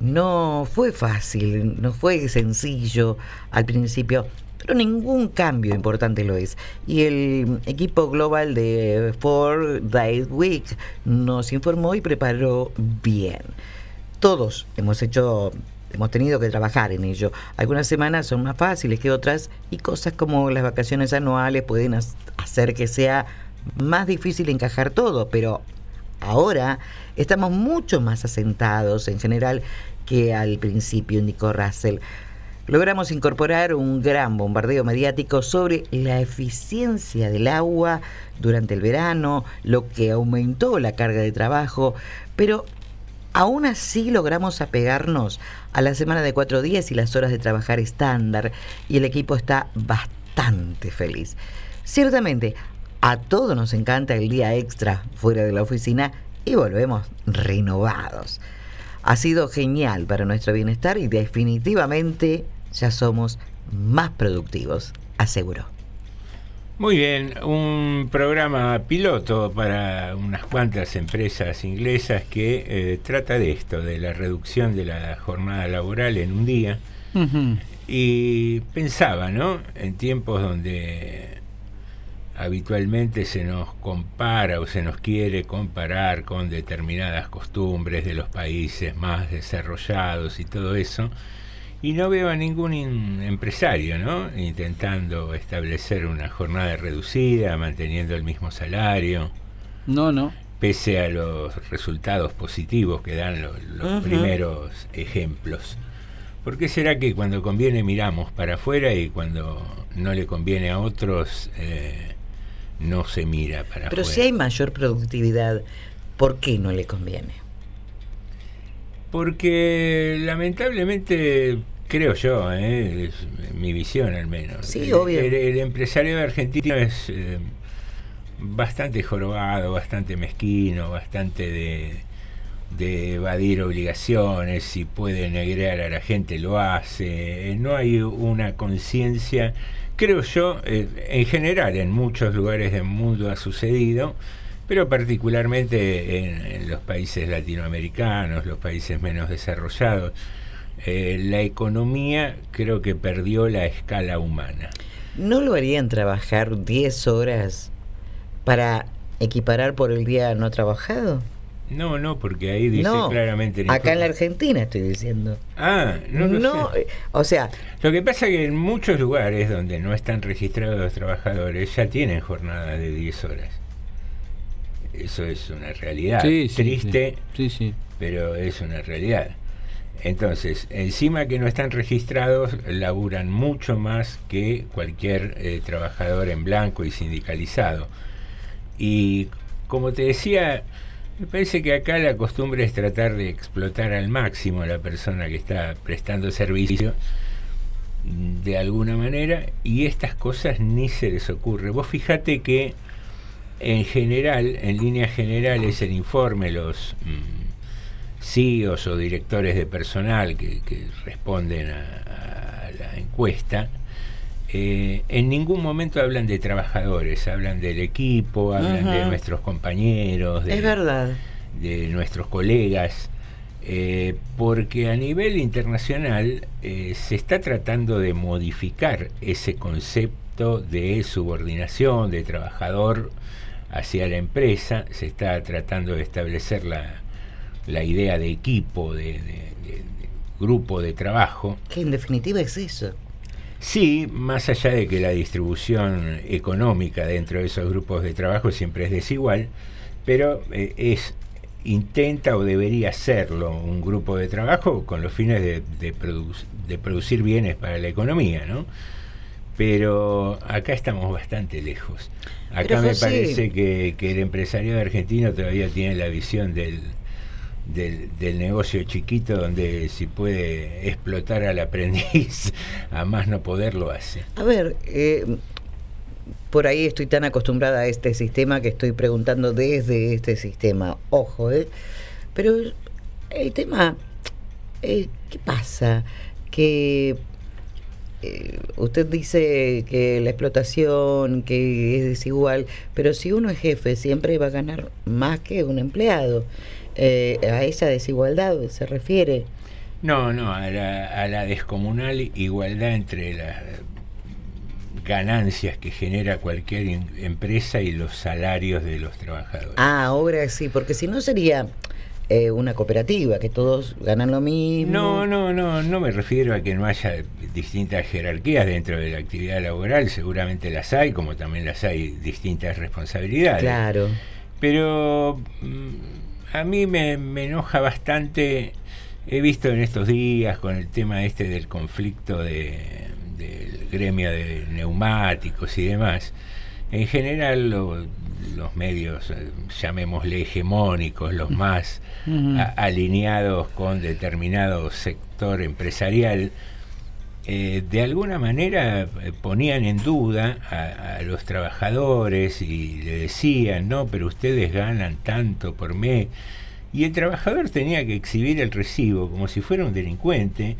No fue fácil, no fue sencillo al principio, pero ningún cambio importante lo es. Y el equipo global de Four Days Week nos informó y preparó bien. Todos hemos hecho hemos tenido que trabajar en ello. Algunas semanas son más fáciles que otras y cosas como las vacaciones anuales pueden hacer que sea más difícil encajar todo, pero ahora estamos mucho más asentados en general que al principio, indicó Russell. Logramos incorporar un gran bombardeo mediático sobre la eficiencia del agua durante el verano, lo que aumentó la carga de trabajo, pero Aún así logramos apegarnos a la semana de cuatro días y las horas de trabajar estándar y el equipo está bastante feliz. Ciertamente, a todos nos encanta el día extra fuera de la oficina y volvemos renovados. Ha sido genial para nuestro bienestar y definitivamente ya somos más productivos, aseguró. Muy bien, un programa piloto para unas cuantas empresas inglesas que eh, trata de esto, de la reducción de la jornada laboral en un día. Y pensaba, ¿no? En tiempos donde habitualmente se nos compara o se nos quiere comparar con determinadas costumbres de los países más desarrollados y todo eso, y no veo a ningún in- empresario, ¿no? Intentando establecer una jornada reducida, manteniendo el mismo salario. No, no. Pese a los resultados positivos que dan lo- los primeros ejemplos. ¿Por qué será que cuando conviene miramos para afuera y cuando no le conviene a otros eh, no se mira para Pero afuera? si hay mayor productividad, ¿por qué no le conviene? Porque lamentablemente, creo yo, ¿eh? es mi visión al menos. Sí, el, obvio. El, el empresario argentino es eh, bastante jorobado, bastante mezquino, bastante de, de evadir obligaciones, si puede negrear a la gente lo hace, eh, no hay una conciencia, creo yo, eh, en general en muchos lugares del mundo ha sucedido, pero particularmente en, en los países latinoamericanos, los países menos desarrollados, eh, la economía creo que perdió la escala humana. ¿No lo harían trabajar 10 horas para equiparar por el día no trabajado? No, no, porque ahí dice no, claramente... el acá en la Argentina estoy diciendo. Ah, no lo No, sé. o sea... Lo que pasa es que en muchos lugares donde no están registrados los trabajadores ya tienen jornada de 10 horas. Eso es una realidad. Sí, Triste, sí. Sí, pero es una realidad. Entonces, encima que no están registrados, laburan mucho más que cualquier eh, trabajador en blanco y sindicalizado. Y como te decía, Me parece que acá la costumbre es tratar de explotar al máximo a la persona que está prestando servicio de alguna manera y estas cosas ni se les ocurre. Vos fijate que en general, en líneas generales, el informe, los mm, CEOs o directores de personal que, que responden a, a la encuesta, eh, en ningún momento hablan de trabajadores, hablan del equipo, hablan de nuestros compañeros, de, Es verdad. de nuestros colegas, eh, porque a nivel internacional eh, se está tratando de modificar ese concepto de subordinación, de trabajador hacia la empresa, se está tratando de establecer la, la idea de equipo, de, de- de- de grupo de trabajo. Que en definitiva es eso. Sí, más allá de que la distribución económica dentro de esos grupos de trabajo siempre es desigual, pero eh, es intenta o debería serlo un grupo de trabajo con los fines de, de produ- de producir bienes para la economía, ¿no? Pero acá estamos bastante lejos. Acá me parece que, que el empresariado argentino todavía tiene la visión del, del, del negocio chiquito donde si puede explotar al aprendiz a más no poder lo hace. A ver, eh, por ahí estoy tan acostumbrada a este sistema que estoy preguntando desde este sistema. Ojo, ¿eh? Pero el tema, eh, ¿qué pasa? Que eh, usted dice que la explotación, que es desigual, pero si uno es jefe siempre va a ganar más que un empleado. Eh, a esa desigualdad se refiere. No, no, a la, a la descomunal igualdad entre las ganancias que genera cualquier in- empresa y los salarios de los trabajadores. Ah, ahora sí, porque si no sería eh, una cooperativa, que todos ganan lo mismo. No, no, no, no me refiero a que no haya distintas jerarquías dentro de la actividad laboral, seguramente las hay, como también las hay distintas responsabilidades. Claro. Pero mm, a mí me, me enoja bastante, he visto en estos días con el tema este del conflicto de, del gremio de neumáticos y demás, en general lo- los medios, eh, llamémosle hegemónicos, los más alineados con determinado sector empresarial, eh, de alguna manera eh, ponían en duda a, a los trabajadores y le decían, no, pero ustedes ganan tanto por mes. Y el trabajador tenía que exhibir el recibo como si fuera un delincuente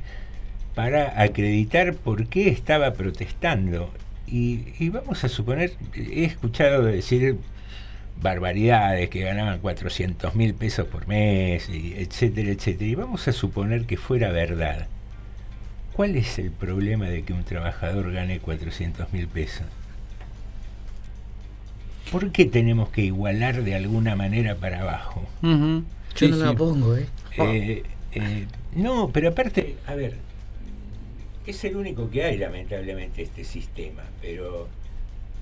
para acreditar por qué estaba protestando. Y, y vamos a suponer, he escuchado decir barbaridades, que ganaban 400 mil pesos por mes, y etcétera, etcétera. Y vamos a suponer que fuera verdad. ¿Cuál es el problema de que un trabajador gane 400 mil pesos? ¿Por qué tenemos que igualar de alguna manera para abajo? Yo Sí, no me sí. opongo, ¿eh? Eh, eh, no, pero aparte, a ver, es el único que hay lamentablemente este sistema, pero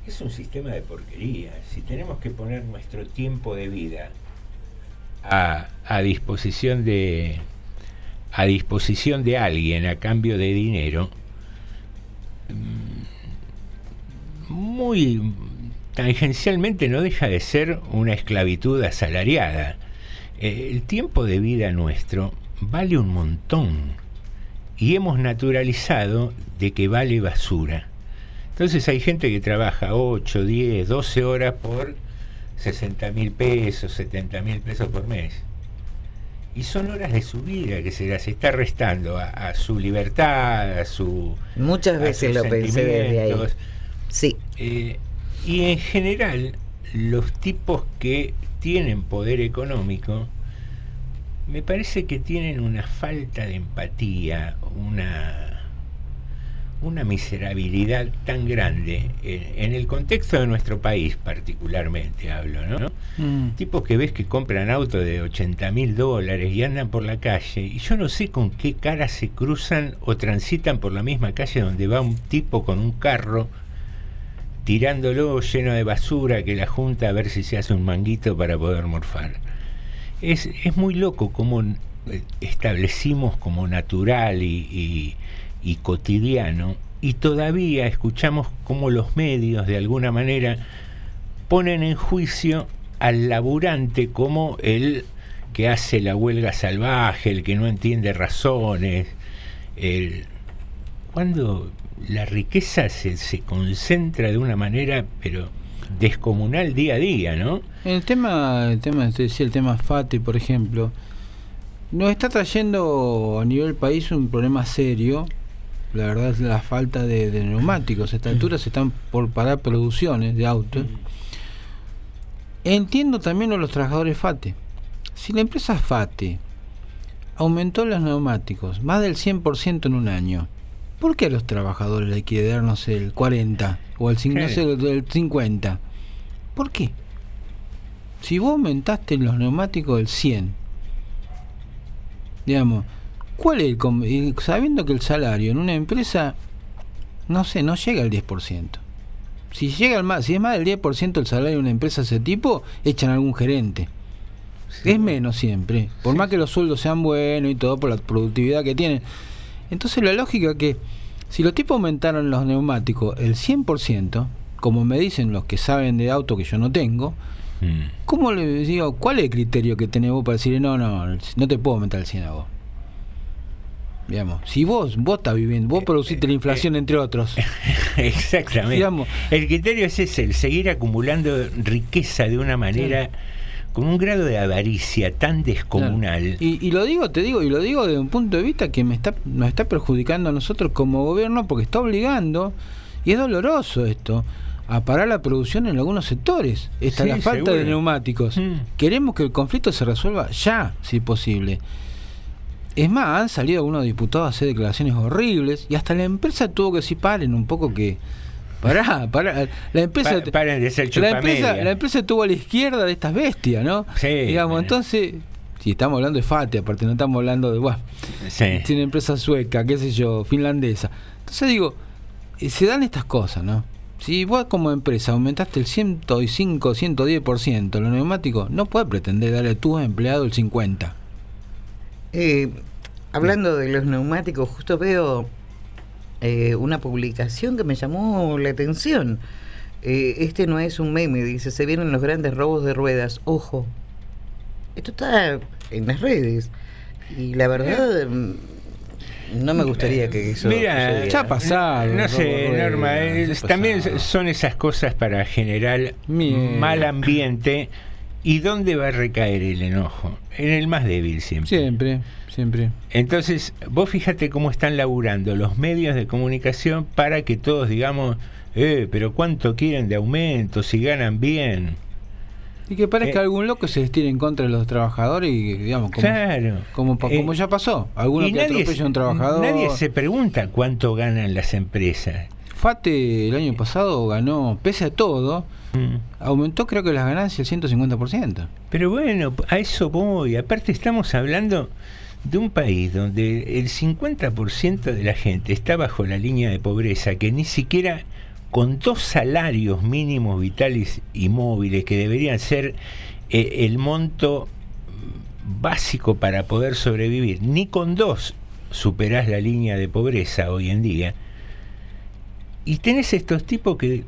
es un sistema de porquería. Si tenemos que poner nuestro tiempo de vida a, disposición de a disposición de alguien a cambio de dinero, mm, muy tangencialmente no deja de ser una esclavitud asalariada. Eh, el tiempo de vida nuestro vale un montón y hemos naturalizado de que vale basura. Entonces hay gente que trabaja 8, 10, 12 horas por 60 mil pesos, 70 mil pesos por mes. Y son horas de su vida que se las está restando a, a su libertad, a su... Muchas veces lo pensé desde ahí. Sí. Eh, y en general, los tipos que tienen poder económico, me parece que tienen una falta de empatía, una, una miserabilidad tan grande, en, en el contexto de nuestro país particularmente hablo, ¿no? Mm. Tipos que ves que compran autos de 80 mil dólares y andan por la calle, y yo no sé con qué cara se cruzan o transitan por la misma calle donde va un tipo con un carro tirándolo lleno de basura que la junta a ver si se hace un manguito para poder morfar. Es, es muy loco cómo eh, establecimos como natural y, y- y cotidiano y todavía escuchamos cómo los medios de alguna manera ponen en juicio al laburante como el que hace la huelga salvaje, el que no entiende razones. El, cuando la riqueza se, se concentra de una manera, pero descomunal día a día, ¿no? El tema, el tema, te el tema FATE, por ejemplo, nos está trayendo a nivel país un problema serio. La verdad es la falta de, de neumáticos. A esta altura se están por parar producciones de autos. Entiendo también a los trabajadores FATE. Si la empresa FATE aumentó los neumáticos más del 100% en un año, ¿por qué a los trabajadores le quiere dar, no sé, el 40 o el, no sé, el, el 50? ¿Por qué? Si vos aumentaste los neumáticos del 100, digamos, ¿cuál es el sabiendo que el salario en una empresa no sé, no llega al 10%. Si llega al más, si es más del 10% el salario de una empresa de ese tipo, echan a algún gerente. es menos siempre, por más que los sueldos sean buenos y todo por la productividad que tienen. Entonces la lógica es que si los tipos aumentaron los neumáticos el 100%, como me dicen los que saben de auto que yo no tengo, ¿cómo le digo, cuál es el criterio que tenés vos para decirle, no, no, no te puedo aumentar el 100 a vos? Digamos, si vos, vos estás viviendo, vos produciste la inflación entre otros. Exactamente. Digamos. el criterio es ese, el seguir acumulando riqueza de una manera con un grado de avaricia tan descomunal. Y, y lo digo, te digo, y lo digo desde un punto de vista que me está, nos está perjudicando a nosotros como gobierno porque está obligando, y es doloroso esto, a parar la producción en algunos sectores. Está Sí, la falta seguro. de neumáticos. Queremos que el conflicto se resuelva ya, si posible. Es más, han salido algunos diputados a hacer declaraciones horribles y hasta la empresa tuvo que decir, paren un poco que... Pará, pará. La empresa, Pa- paren de ser la empresa, la empresa estuvo a la izquierda de estas bestias, ¿no? Sí, Digamos, bueno. entonces, si estamos hablando de FATE, aparte no estamos hablando de, bueno, Sí. tiene empresa sueca, qué sé yo, finlandesa. Entonces digo, eh, se dan estas cosas, ¿no? Si vos como empresa aumentaste el 105, 110% los neumáticos, no puedes pretender darle a tus empleados el 50. Eh, hablando de los neumáticos, justo veo eh, una publicación que me llamó la atención. Eh, este no es un meme, dice, se vienen los grandes robos de ruedas. Ojo, esto está en las redes. Y la verdad, mm, no me gustaría que eso Mira, sucediera. ya ha pasado, No sé, Norma, es- también pasado. son esas cosas para generar Bien. mal ambiente. ¿Y dónde va a recaer el enojo? En el más débil siempre. Siempre, siempre. Entonces, vos fíjate cómo están laburando los medios de comunicación para que todos digamos, eh, pero ¿cuánto quieren de aumento si ganan bien? Y que parezca Eh, algún loco se estire en contra de los trabajadores y digamos, como, Claro. como, pa- Eh, como ya pasó. Alguno que atropella a un trabajador. nadie se pregunta cuánto ganan las empresas. Fate el año pasado ganó, pese a todo, Mm. aumentó creo que las ganancias el 150%. Pero bueno, a eso voy. Aparte estamos hablando de un país donde el 50% de la gente está bajo la línea de pobreza, que ni siquiera con dos salarios mínimos vitales y móviles, que deberían ser eh, el monto básico para poder sobrevivir, ni con dos superás la línea de pobreza hoy en día. Y tenés estos tipos que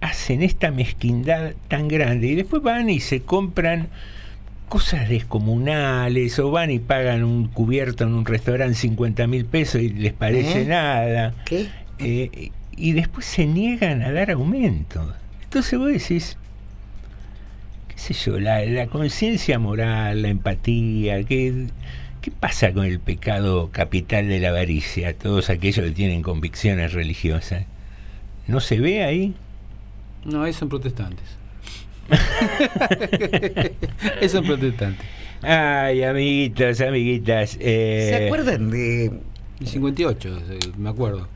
hacen esta mezquindad tan grande y después van y se compran cosas descomunales o van y pagan un cubierto en un restaurante 50 mil pesos y les parece ¿Eh? nada. ¿Qué? Eh, y después se niegan a dar aumento. Entonces vos decís, qué sé yo, la, la conciencia moral, la empatía, ¿qué, ¿qué pasa con el pecado capital de la avaricia? Todos aquellos que tienen convicciones religiosas. ¿No se ve ahí? No, esos son protestantes. esos son protestantes. Ay, amiguitos, amiguitas. eh, ¿Se acuerdan de El 58, eh, me acuerdo.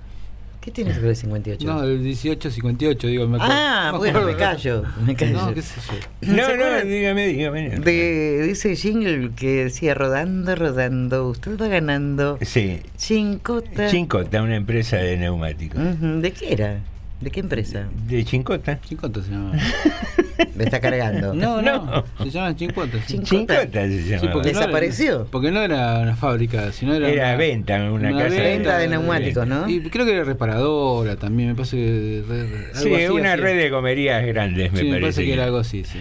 qué tiene que ver el 58? No, el 18, 58, digo, me acuerdo. Ah, me bueno, acuerdo. me callo, me callo. No, qué sé yo. No, ¿Se no, dígame, dígame. De, de ese jingle que decía rodando, rodando, usted va ganando. Sí, Chincota. Chincota, una empresa de neumáticos. ¿De qué era? ¿De qué empresa? ¿De Chincota? Chincota se llama. Me está cargando. No, no, No. se llaman Chincota. sí. Chincota. Chincota se Sí, no era- ¿Desapareció? porque no era una fábrica, sino era. Era una- venta, una, casa venta de neumáticos, ¿no? Y creo que era reparadora también, me parece que. re- re- Sí, así una red de comerías grandes, me sí, me parece. parece que que- era algo así, sí.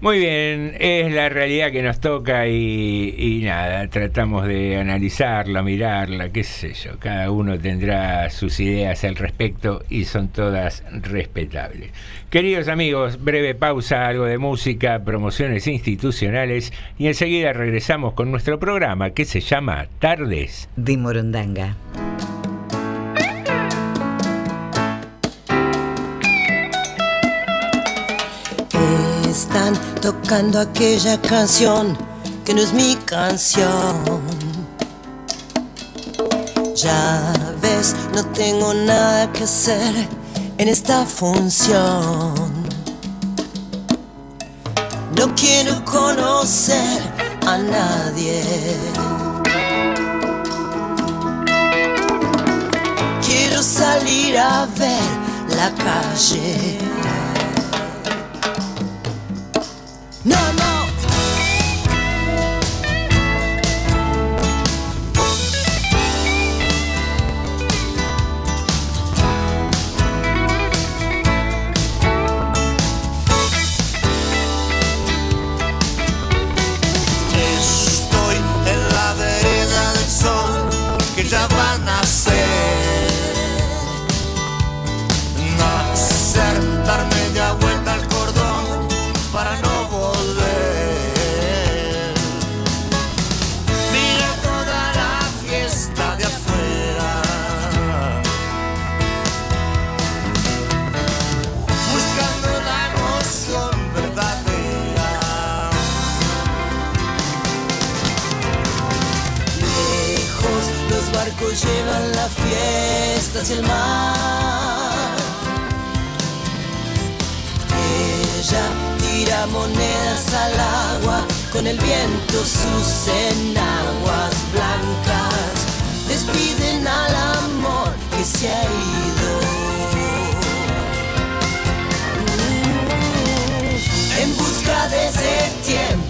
Muy bien, es la realidad que nos toca y, nada, tratamos de analizarla, mirarla, qué sé yo. Cada uno tendrá sus ideas al respecto y son todas respetables. Queridos amigos, breve pausa, algo de música, promociones institucionales y enseguida regresamos con nuestro programa que se llama Tardes de Morondanga. Están tocando aquella canción que no es mi canción. Ya ves, no tengo nada que hacer en esta función. No quiero conocer a nadie. Quiero salir a ver la calle. No, fiesta hacia el mar. Ella tira monedas al agua, con el viento sus enaguas blancas despiden al amor que se ha ido. En busca de ese tiempo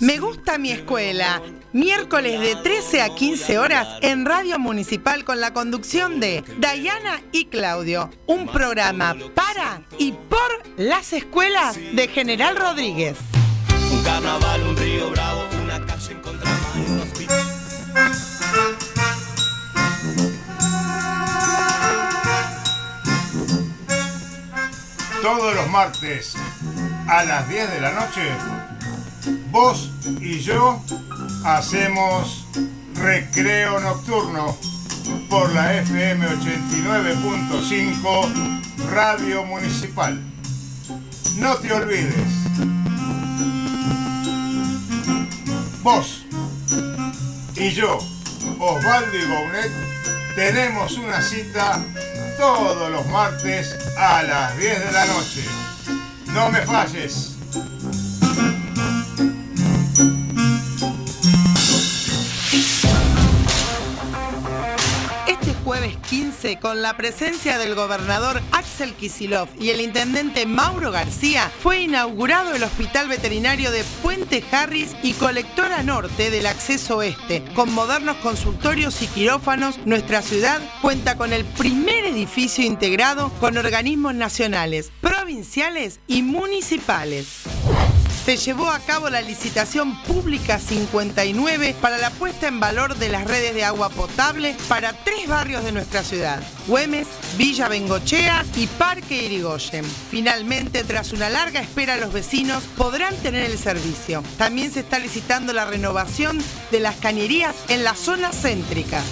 Me gusta mi escuela. Miércoles de 13 a 15 horas en Radio Municipal con la conducción de Dayana y Claudio. Un programa para y por las escuelas de General Rodríguez. Un carnaval, un río bravo, una calle en contramano, un hospital. Todos los martes a las 10 de la noche, vos y yo hacemos recreo nocturno por la FM 89.5 Radio Municipal. No te olvides, Vos y yo, Osvaldo y Bounet, tenemos una cita todos los martes a las 10 de la noche. No me falles. Este jueves 15, con la presencia del gobernador Axel Kisilov y el intendente Mauro García, fue inaugurado el Hospital Veterinario de Puente Harris y Colectora Norte del Acceso Oeste. Con modernos consultorios y quirófanos, nuestra ciudad cuenta con el primer edificio integrado con organismos nacionales, provinciales y municipales se llevó a cabo la licitación pública 59 para la puesta en valor de las redes de agua potable para tres barrios de nuestra ciudad, Güemes, Villa Bengochea y Parque Irigoyen. Finalmente, tras una larga espera, los vecinos podrán tener el servicio. También se está licitando la renovación de las cañerías en la zona céntrica.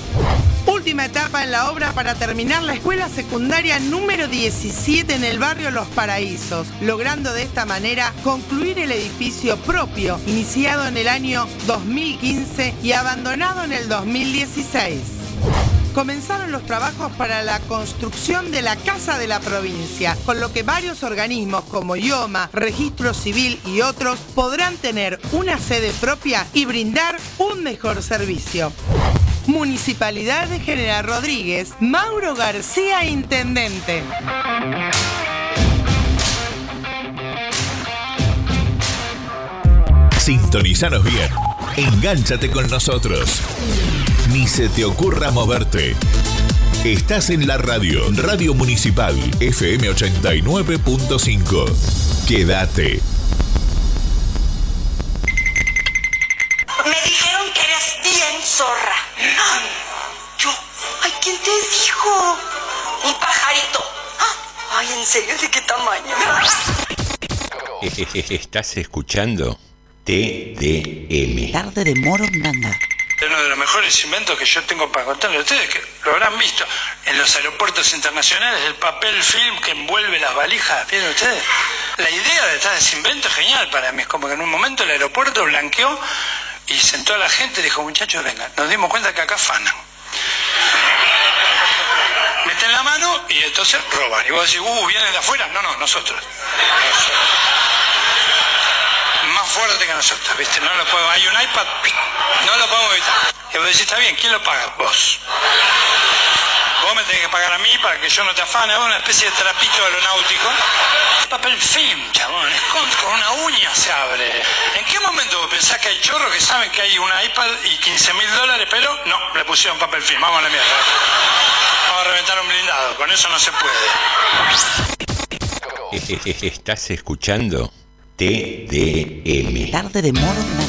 Última etapa en la obra para terminar la escuela secundaria número 17 en el barrio Los Paraísos, logrando de esta manera concluir el edificio propio, iniciado en el año 2015 y abandonado en el 2016. Comenzaron los trabajos para la construcción de la Casa de la Provincia, con lo que varios organismos como IOMA, Registro Civil y otros podrán tener una sede propia y brindar un mejor servicio. Municipalidad de General Rodríguez, Mauro García, Intendente. Sintonizanos bien. Engánchate con nosotros. Ni se te ocurra moverte. Estás en la radio, Radio Municipal, FM 89.5. Quédate. ¿En serio? ¿De qué tamaño? Estás escuchando TDM. Tarde de Morondanga. Uno de los mejores inventos que yo tengo para contarle a ustedes, que lo habrán visto en los aeropuertos internacionales, el papel film que envuelve las valijas, ¿vieron ustedes? La idea detrás de ese invento es genial para mí, es como que en un momento el aeropuerto blanqueó y sentó a la gente y dijo, muchachos, vengan, nos dimos cuenta que acá afanan. Meten la mano y entonces roban. Y vos decís, uh, vienen de afuera. No, no, nosotros. Más fuerte que nosotros, ¿viste? No lo podemos, hay un iPad, no lo podemos evitar. Y vos decís, está bien, ¿quién lo paga? Vos. Vos me tenés que pagar a mí para que yo no te afane, es una especie de trapito aeronáutico. Papel film, chabón, es con, con una uña se abre. ¿En qué momento vos pensás que hay chorros que saben que hay un iPad y 15 mil dólares, pero no, le pusieron papel film, vamos a la mierda. Vamos a reventar un blindado, con eso no se puede. Estás escuchando TDM. Tarde de Morondanga.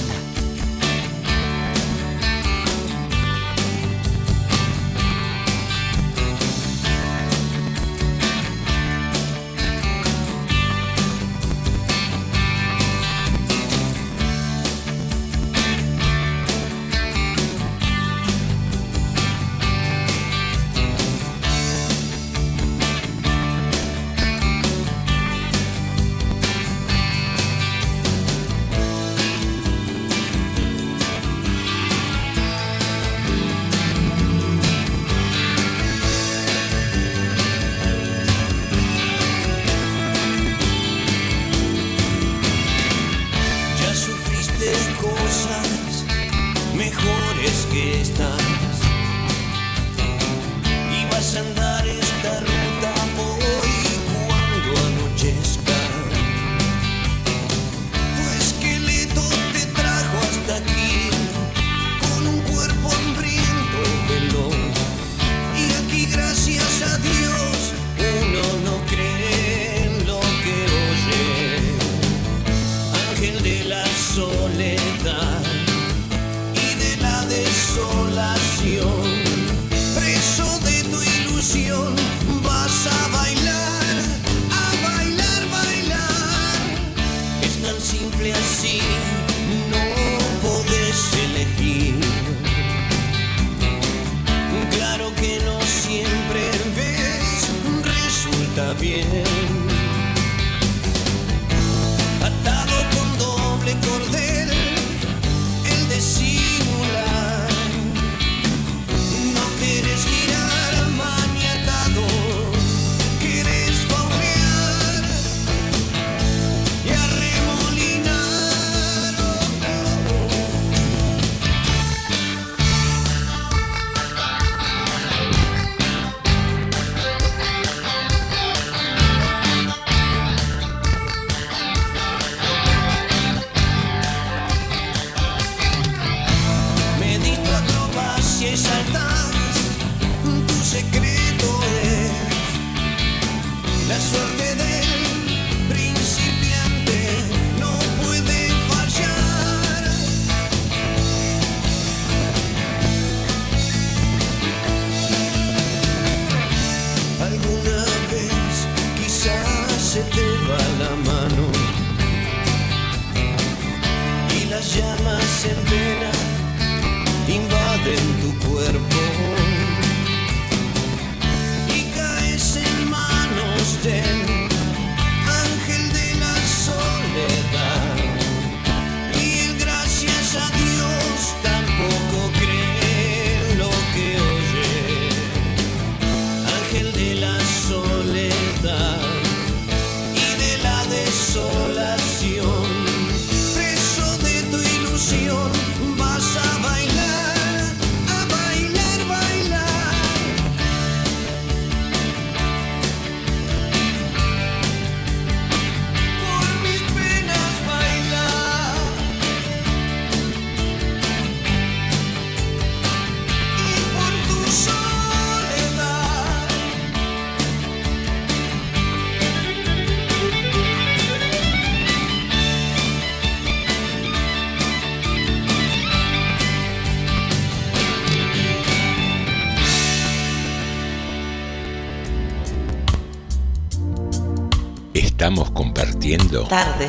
Tarde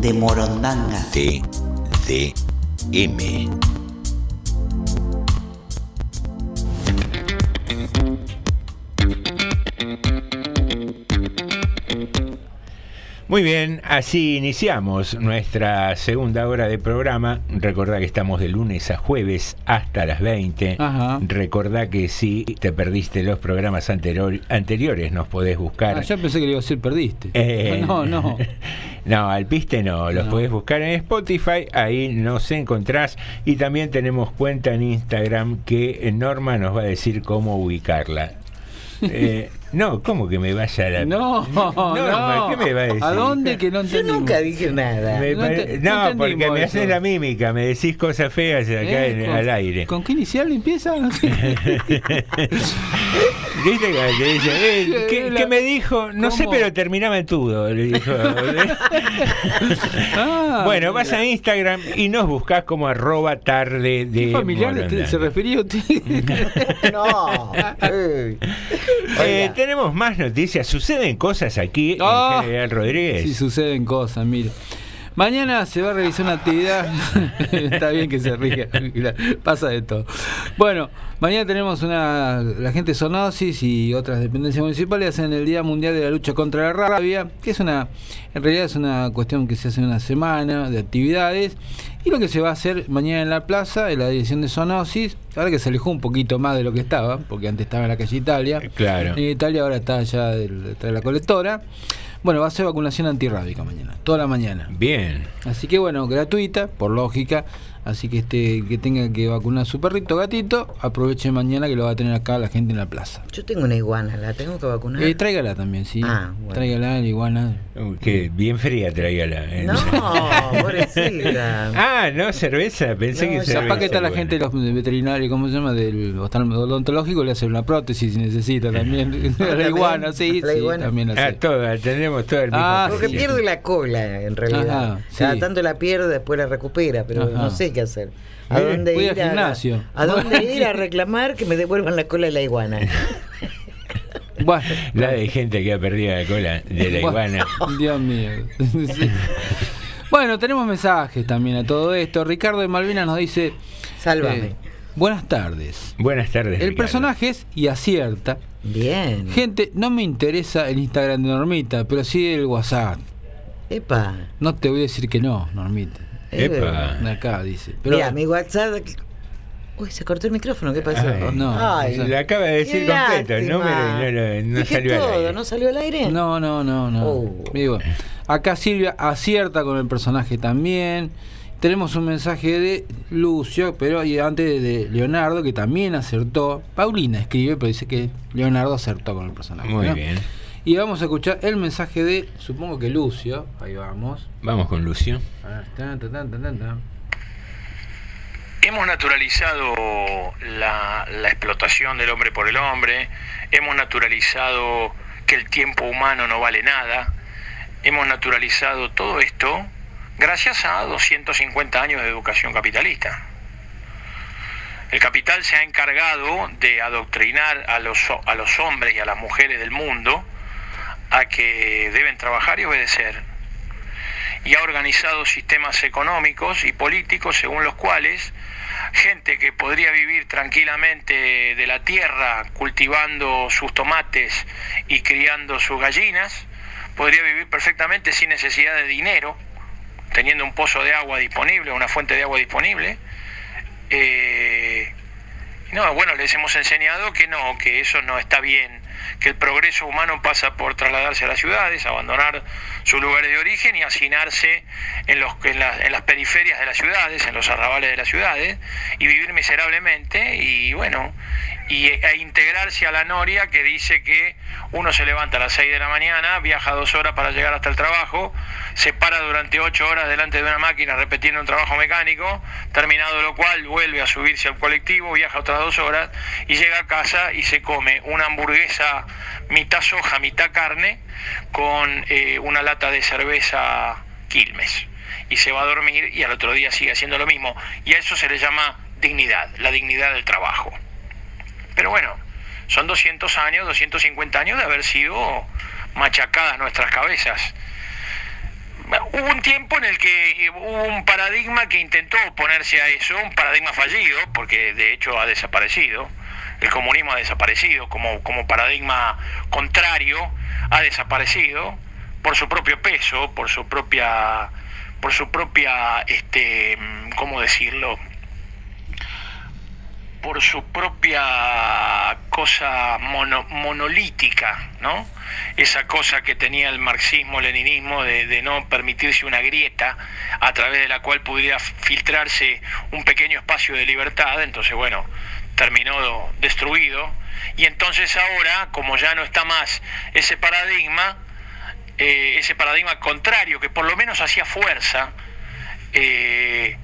de Morondanga. TDM. Muy bien, así iniciamos nuestra segunda hora de programa. Recordá que estamos de lunes a jueves hasta las 20. Ajá. Recordá que si te perdiste los programas anterior- anteriores nos podés buscar. Ah, yo pensé que le iba a decir perdiste. Eh, No, no. No, al piste no, los No. podés buscar en Spotify, ahí nos encontrás y también tenemos cuenta en Instagram que Norma nos va a decir cómo ubicarla. Eh, no, ¿cómo que me vaya a la... No, Norma, no. ¿qué me va a decir? ¿A dónde que no Yo entendimos? nunca dije nada. Me No pare- no, no porque me haces la mímica, me decís cosas feas acá ¿Eh? en- ¿Con- al aire. ¿Con qué inicial empieza? No sé. ¿Viste que dice, eh, ¿qué, La- qué me dijo? No sé, pero terminaba en todo. Le dijo. Ah, bueno, vas a Instagram y nos buscás como arroba tarde de ¿Qué familiar Morondanga. te- se refería a usted? No. Eh, tenemos más noticias. Suceden cosas aquí Ah, en General Rodríguez. Sí, suceden cosas, mire. Mañana se va a realizar una actividad. Está bien que se ría. Pasa de todo. Bueno, mañana tenemos una. La gente de Sonosis y otras dependencias municipales hacen el Día Mundial de la Lucha contra la Rabia, que es una. En realidad es una cuestión que se hace en una semana de actividades. Y lo que se va a hacer mañana en la plaza, en la dirección de Sonosis, ahora que se alejó un poquito más de lo que estaba, porque antes estaba en la calle Italia. Claro. En Italia ahora está allá detrás de la colectora. Bueno, va a ser vacunación antirrábica mañana, toda la mañana. Bien. Así que bueno, gratuita, por lógica. Así que este que tenga que vacunar a su perrito gatito, aproveche mañana que lo va a tener acá la gente en la plaza. Yo tengo una iguana, ¿la tengo que vacunar? Eh, tráigala también, sí. Ah, bueno. Tráigala, la iguana. Uh, que bien fría tráigala. eh. No, pobrecita. ah, no, cerveza. Pensé No, que cerveza. Capaz que está la gente de los veterinarios, ¿cómo se llama? Del oftal- odontológico, le hace una prótesis si necesita también. la iguana, sí, La sí, iguana. también Ah, todas, tenemos todo el mismo. Ah, Porque sí. pierde la cola, en realidad. Ajá, Cada sí. tanto la pierde, después la recupera, pero Ajá. no sé qué hacer. ¿A dónde voy ir al gimnasio. A, dónde ir a reclamar que me devuelvan la cola de la iguana? Bueno, La de gente que ha perdido la cola de la iguana. Dios mío. Sí. Bueno, tenemos mensajes también a todo esto. Ricardo de Malvinas nos dice: Sálvame. eh, Buenas tardes. Buenas tardes. El Ricardo. personaje es y acierta. Bien. Gente, no me interesa el Instagram de Normita, pero sí el WhatsApp. Epa. No te voy a decir que no, Normita. Epa. Acá dice. Pero, Mira, mi WhatsApp. Uy, se cortó el micrófono, ¿qué pasó? Ay, no, Ay, o sea, Lo acaba de decir completo, el número y no, no Dije salió al todo, aire. ¿no salió al aire? No, no, no, no. Oh. Acá Silvia acierta con el personaje también. Tenemos un mensaje de Lucio, pero y antes de Leonardo, que también acertó. Paulina escribe, pero dice que Leonardo acertó con el personaje. Muy ¿no? bien. Y vamos a escuchar el mensaje de, supongo que Lucio. Ahí vamos. Vamos con Lucio. Ah, tan, tan, tan, tan, tan, tan. Hemos naturalizado la, la explotación del hombre por el hombre, hemos naturalizado que el tiempo humano no vale nada. Hemos naturalizado todo esto gracias a 250 años de educación capitalista. El capital se ha encargado de adoctrinar a los, a los hombres y a las mujeres del mundo a que deben trabajar y obedecer. Y ha organizado sistemas económicos y políticos según los cuales gente que podría vivir tranquilamente de la tierra cultivando sus tomates y criando sus gallinas, podría vivir perfectamente sin necesidad de dinero, teniendo un pozo de agua disponible, una fuente de agua disponible. Eh, no, bueno, les hemos enseñado que no, que eso no está bien, que el progreso humano pasa por trasladarse a las ciudades, abandonar sus lugares de origen y hacinarse en, los, en, la- en las periferias de las ciudades, en los arrabales de las ciudades, y vivir miserablemente y bueno, y, e integrarse a la noria que dice que uno se levanta a las 6 de la mañana, viaja dos horas para llegar hasta el trabajo, se para durante ocho horas delante de una máquina repitiendo un trabajo mecánico, terminado lo cual vuelve a subirse al colectivo, viaja otras dos horas y llega a casa y se come una hamburguesa mitad soja, mitad carne, con eh, una lata de cerveza Quilmes. Y se va a dormir y al otro día sigue haciendo lo mismo. Y a eso se le llama dignidad, la dignidad del trabajo. Pero bueno, son 200 años, 250 años de haber sido machacadas nuestras cabezas. Hubo un tiempo en el que hubo un paradigma que intentó oponerse a eso, un paradigma fallido, porque de hecho ha desaparecido. El comunismo ha desaparecido como, como paradigma contrario, ha desaparecido por su propio peso, por su propia, por su propia, este, ¿cómo decirlo? por su propia cosa mono- monolítica, ¿no? Esa cosa que tenía el marxismo-leninismo de, de no permitirse una grieta a través de la cual pudiera filtrarse un pequeño espacio de libertad, entonces bueno, terminó destruido. Y entonces ahora, como ya no está más ese paradigma, eh, ese paradigma contrario, que por lo menos hacía fuerza, eh,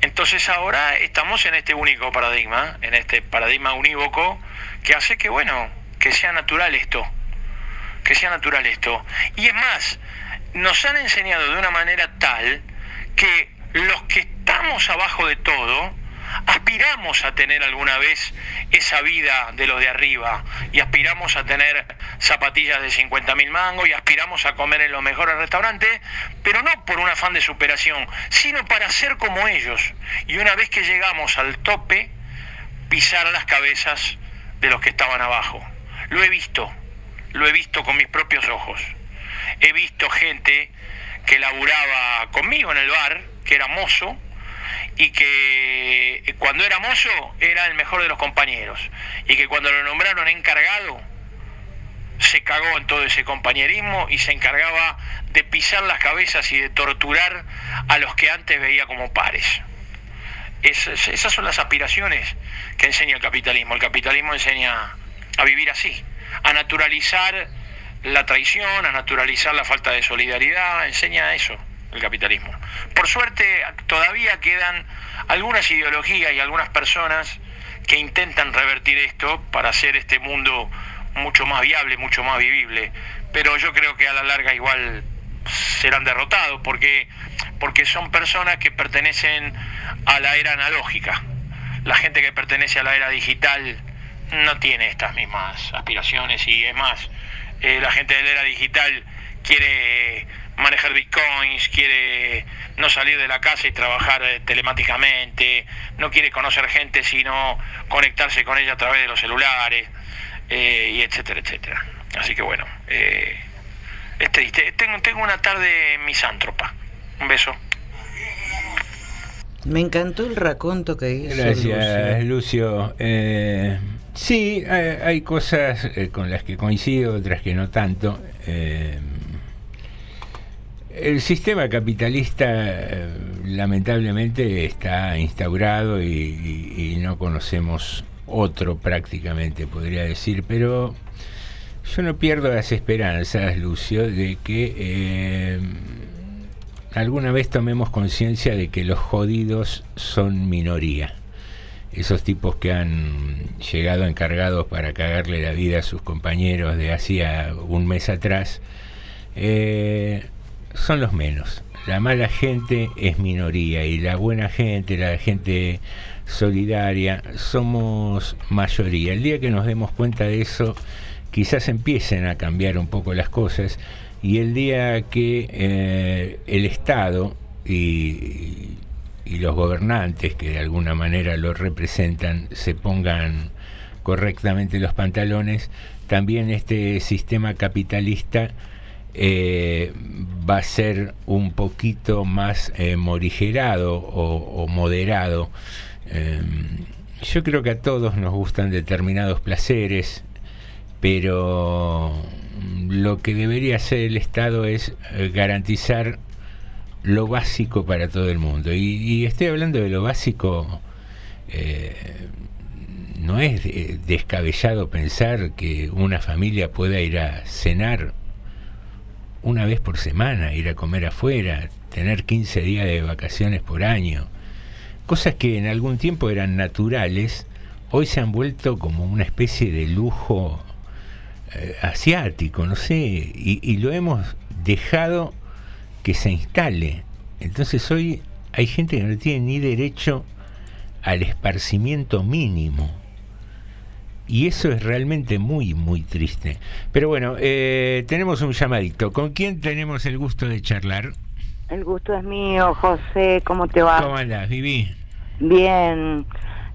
entonces ahora estamos en este único paradigma, en este paradigma unívoco, que hace que, bueno, que sea natural esto, que sea natural esto. Y es más, nos han enseñado de una manera tal que los que estamos abajo de todo, aspiramos a tener alguna vez esa vida de los de arriba y aspiramos a tener zapatillas de 50 mil mangos y aspiramos a comer en los mejores restaurantes, pero no por un afán de superación, sino para ser como ellos. Y una vez que llegamos al tope, pisar las cabezas de los que estaban abajo. Lo he visto, lo he visto con mis propios ojos. He visto gente que laburaba conmigo en el bar, que era mozo, y que cuando era mozo era el mejor de los compañeros y que cuando lo nombraron encargado se cagó en todo ese compañerismo y se encargaba de pisar las cabezas y de torturar a los que antes veía como pares. Esas, son las aspiraciones que enseña el capitalismo. El capitalismo enseña a vivir así, a naturalizar la traición, a naturalizar la falta de solidaridad, enseña eso el capitalismo. Por suerte todavía quedan algunas ideologías y algunas personas que intentan revertir esto para hacer este mundo mucho más viable, mucho más vivible, pero yo creo que a la larga igual serán derrotados porque porque son personas que pertenecen a la era analógica. La gente que pertenece a la era digital no tiene estas mismas aspiraciones y es más, eh, la gente de la era digital quiere manejar bitcoins, quiere no salir de la casa y trabajar eh, telemáticamente, no quiere conocer gente sino conectarse con ella a través de los celulares, eh, y etcétera, etcétera. Así que bueno, eh, es triste. Tengo, tengo una tarde misántropa. Un beso. Me encantó el raconto que hizo. Gracias, Lucio. Lucio. Eh, sí, hay, hay cosas eh, con las que coincido, otras que no tanto. Eh, el sistema capitalista eh, lamentablemente está instaurado y, no conocemos otro prácticamente, podría decir, pero yo no pierdo las esperanzas, Lucio, de que eh, alguna vez tomemos conciencia de que los jodidos son minoría. Esos tipos que han llegado encargados para cagarle la vida a sus compañeros de hacía un mes atrás, eh, son los menos. La mala gente es minoría y la buena gente, la gente solidaria, somos mayoría. El día que nos demos cuenta de eso, quizás empiecen a cambiar un poco las cosas y el día que eh, el Estado y, y los gobernantes que de alguna manera lo representan se pongan correctamente los pantalones, también este sistema capitalista eh, va a ser un poquito más eh, morigerado o, moderado. Eh, yo creo que a todos nos gustan determinados placeres, pero lo que debería hacer el Estado es eh, garantizar lo básico para todo el mundo. Y, estoy hablando de lo básico, eh, no es de- descabellado pensar que una familia pueda ir a cenar una vez por semana, ir a comer afuera, tener 15 días de vacaciones por año. Cosas que en algún tiempo eran naturales, hoy se han vuelto como una especie de lujo eh, asiático, no sé, y, y lo hemos dejado que se instale. Entonces hoy hay gente que no tiene ni derecho al esparcimiento mínimo. Y eso es realmente muy, muy triste. Pero bueno, eh, tenemos un llamadito. ¿Con quién tenemos el gusto de charlar? El gusto es mío, José. ¿Cómo te va? ¿Cómo andás, Vivi? Bien.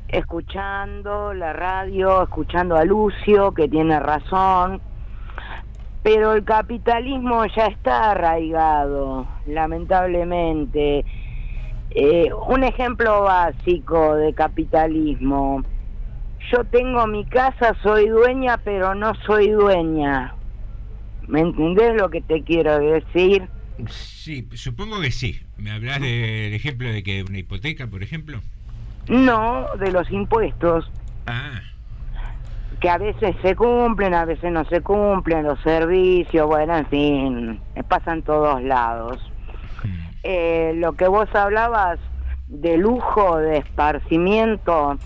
Escuchando la radio, escuchando a Lucio, que tiene razón. Pero el capitalismo ya está arraigado, lamentablemente. Eh, un ejemplo básico de capitalismo. Yo tengo mi casa, soy dueña, pero no soy dueña. ¿Me entendés lo que te quiero decir? Sí, supongo que sí. ¿Me hablas del ejemplo de que una hipoteca, por ejemplo? No, de los impuestos. Ah. Que a veces se cumplen, a veces no se cumplen, los servicios, bueno, en fin, pasan todos lados. Eh, lo que vos hablabas de lujo, de esparcimiento,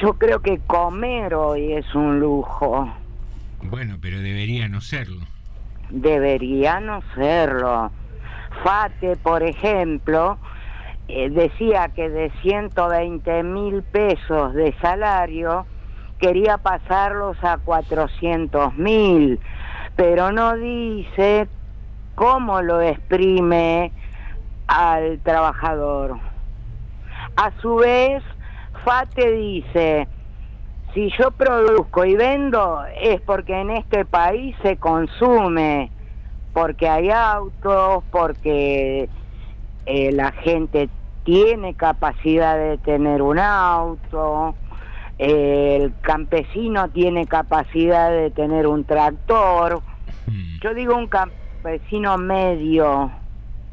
yo creo que comer hoy es un lujo. Bueno, pero debería no serlo. Debería no serlo. Fate, por ejemplo, eh, decía que de 120 mil pesos de salario quería pasarlos a 400 mil, pero no dice cómo lo exprime al trabajador. A su vez, Fate dice, si yo produzco y vendo es porque en este país se consume, porque hay autos, porque eh, la gente tiene capacidad de tener un auto, eh, el campesino tiene capacidad de tener un tractor. Yo digo un campesino medio.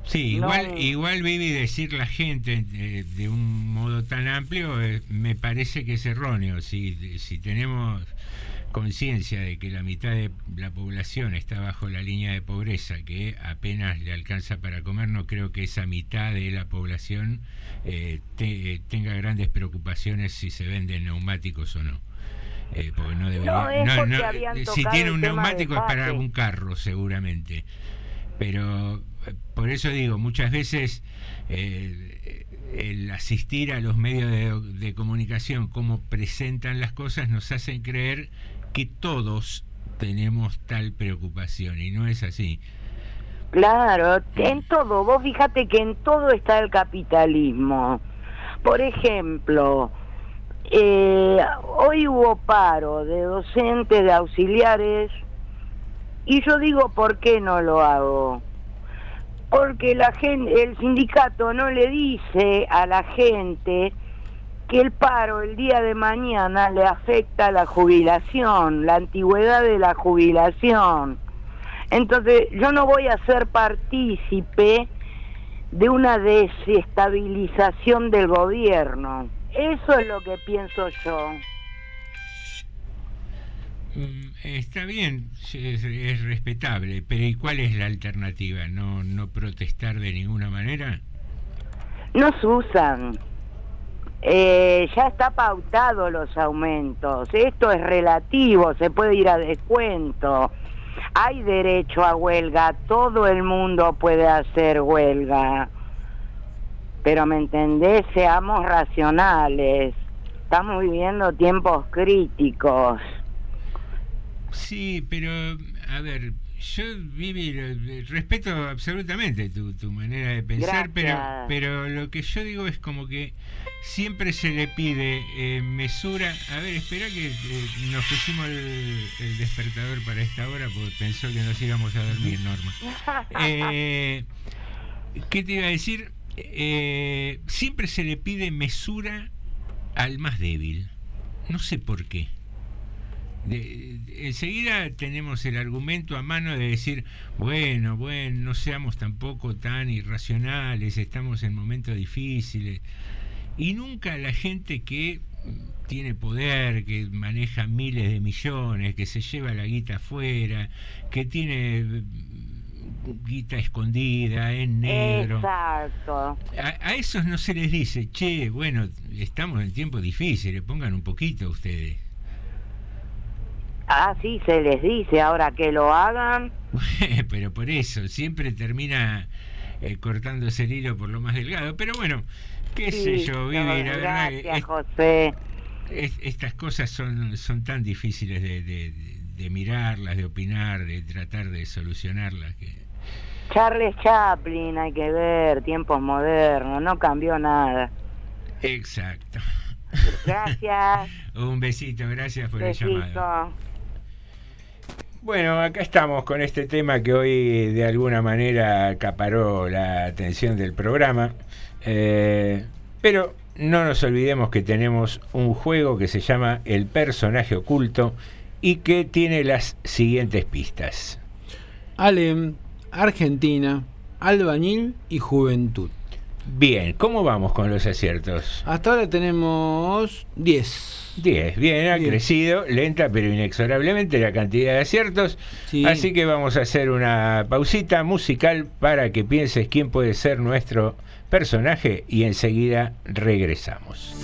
Sí, No. igual, igual Vivi decir la gente de, de un modo tan amplio eh, me parece que es erróneo. Si, si tenemos conciencia de que la mitad de la población está bajo la línea de pobreza, que apenas le alcanza para comer, no creo que esa mitad de la población eh, te- tenga grandes preocupaciones si se venden neumáticos o no. Eh, porque no debería. No, porque habían si tiene un neumático es para un carro, seguramente. Pero eh, por eso digo, muchas veces eh, el asistir a los medios de, comunicación, cómo presentan las cosas, nos hacen creer que todos tenemos tal preocupación y no es así. Claro, en todo, vos fíjate que en todo está el capitalismo. Por ejemplo, eh, hoy hubo paro de docentes, de auxiliares, y yo digo, ¿por qué no lo hago? Porque la gente, el sindicato no le dice a la gente que el paro el día de mañana le afecta la jubilación, la antigüedad de la jubilación. Entonces, yo no voy a ser partícipe de una desestabilización del gobierno. Eso es lo que pienso yo. Mm, Está bien, es, es respetable, pero ¿y cuál es la alternativa? ¿No, ¿No protestar de ninguna manera? No se usan. eh, ya está pautado los aumentos. Esto es relativo, se puede ir a descuento. Hay derecho a huelga, todo el mundo puede hacer huelga. Pero me entendés, seamos racionales. Estamos viviendo tiempos críticos. Sí, pero a ver, yo Vivi lo- respeto absolutamente tu, tu manera de pensar, pero Gracias. pero lo que yo digo es como que siempre se le pide eh, mesura. A ver, espera que eh, nos pusimos el, el despertador para esta hora porque pensó que nos íbamos a dormir, Norma. Eh, ¿Qué te iba a decir? Eh, siempre se le pide mesura al más débil. No sé por qué. Enseguida tenemos el argumento a mano de decir, bueno, bueno, no seamos tampoco tan irracionales, estamos en momentos difíciles. Y nunca la gente que tiene poder, que maneja miles de millones, que se lleva la guita afuera, que tiene eh, guita escondida en negro. Exacto. A, a esos no se les dice, che, bueno, estamos en tiempos difíciles, pongan un poquito ustedes. Ah, sí, se les dice ahora que lo hagan. Pero por eso, siempre termina eh, cortándose el hilo por lo más delgado. Pero bueno, qué sé Sí, yo, Vivi, no, la verdad gracias, es- José. es- estas cosas son, son tan difíciles de, de- de mirarlas, de opinar, de tratar de solucionarlas. Que... Charles Chaplin, hay que ver, tiempos modernos, no cambió nada. Exacto. Gracias. Un besito, gracias por el llamado. Bueno, acá estamos con este tema que hoy de alguna manera acaparó la atención del programa. Eh, pero no nos olvidemos que tenemos un juego que se llama El personaje oculto y que tiene las siguientes pistas. Alem, Argentina, Albañil y Juventud. Bien, ¿cómo vamos con los aciertos? Hasta ahora tenemos 10. 10, bien, ha crecido lenta pero inexorablemente la cantidad de aciertos. Sí. Así que vamos a hacer una pausita musical para que pienses quién puede ser nuestro personaje y enseguida regresamos.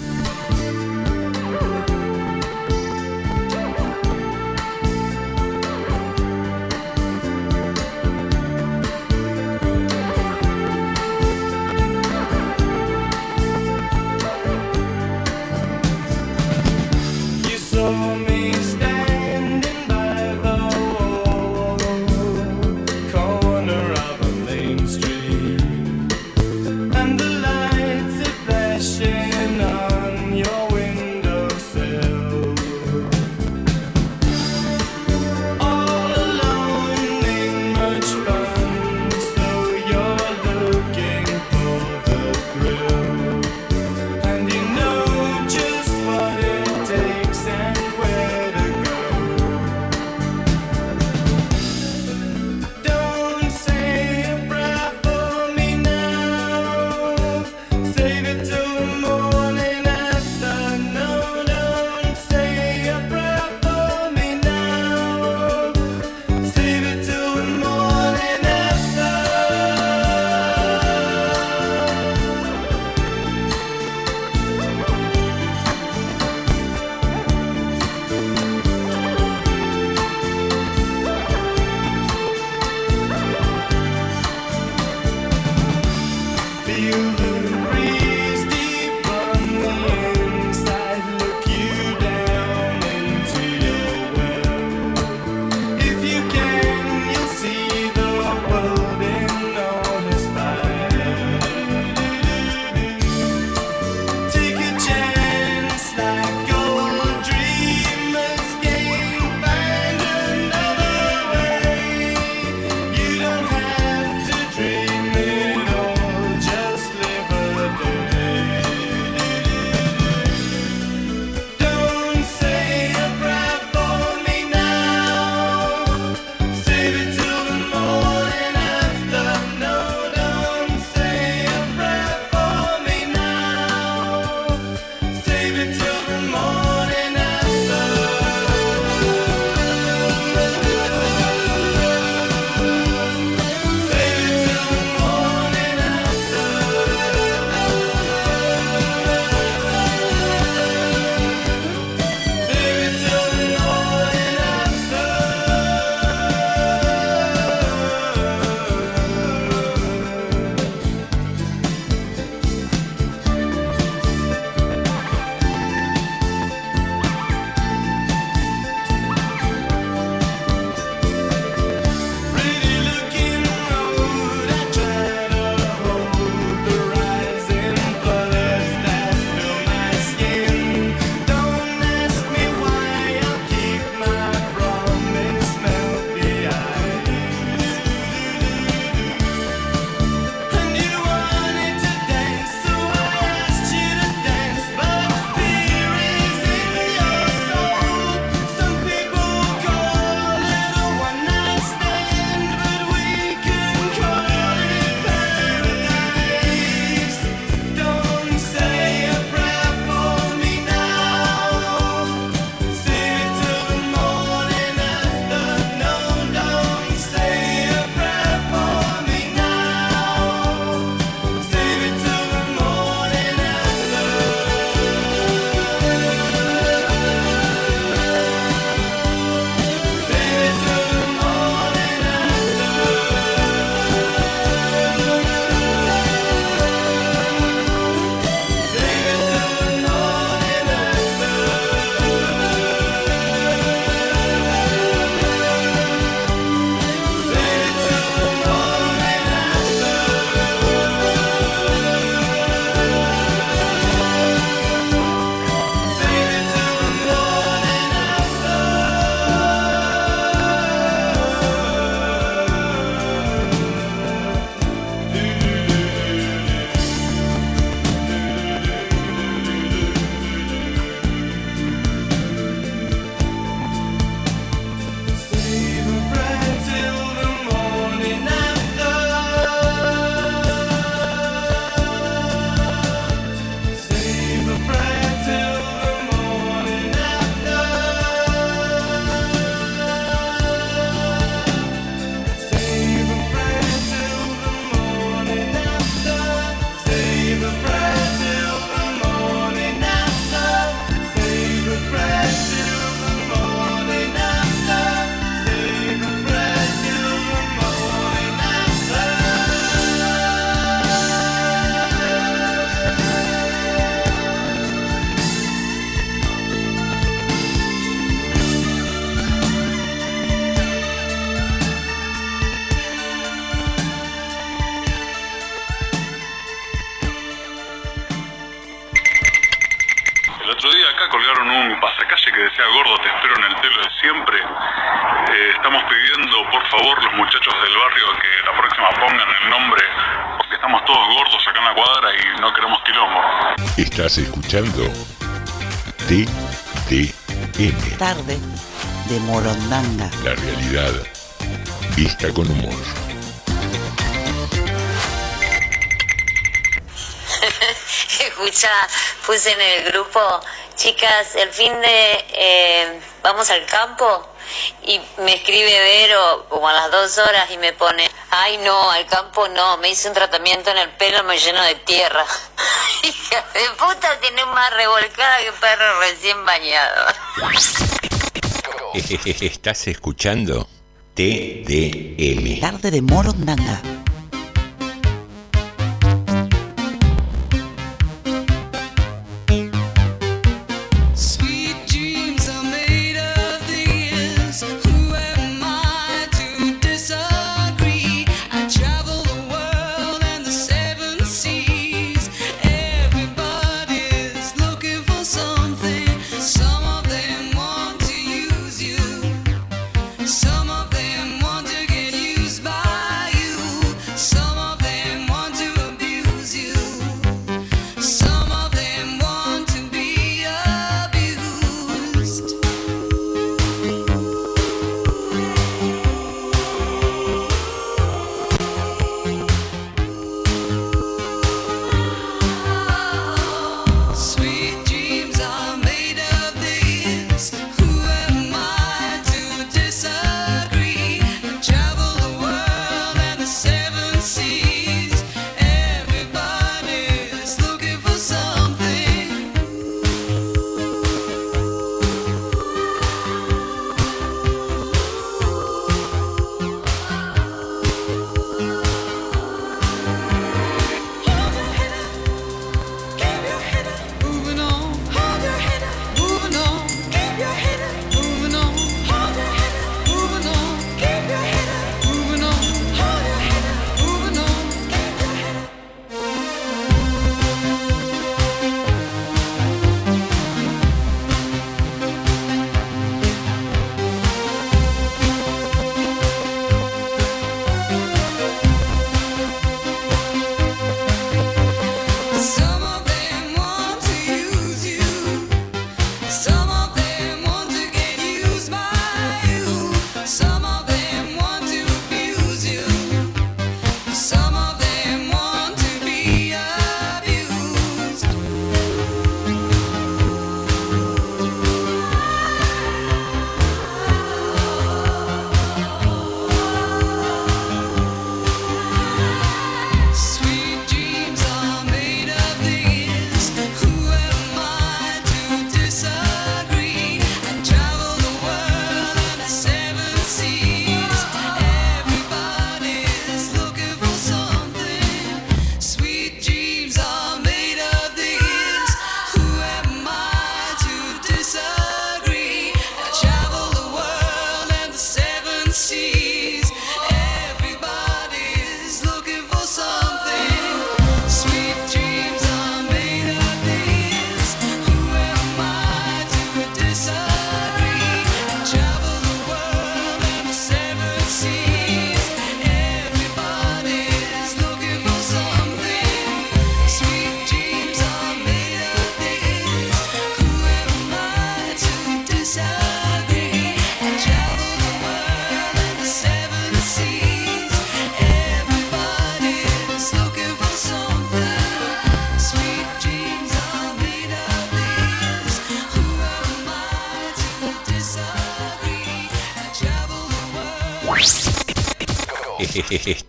escuchando TTM. Tarde de Morondanga. La realidad vista con humor. Escucha, puse en el grupo, chicas, el fin de eh, vamos al campo y me escribe Vero como a las dos horas y me pone, ay no, al campo no, me hice un tratamiento en el pelo, me lleno de tierra. hija de puta tiene más revolcada que perro recién bañado. ¿Estás escuchando? TDM. Tarde de Morondanga.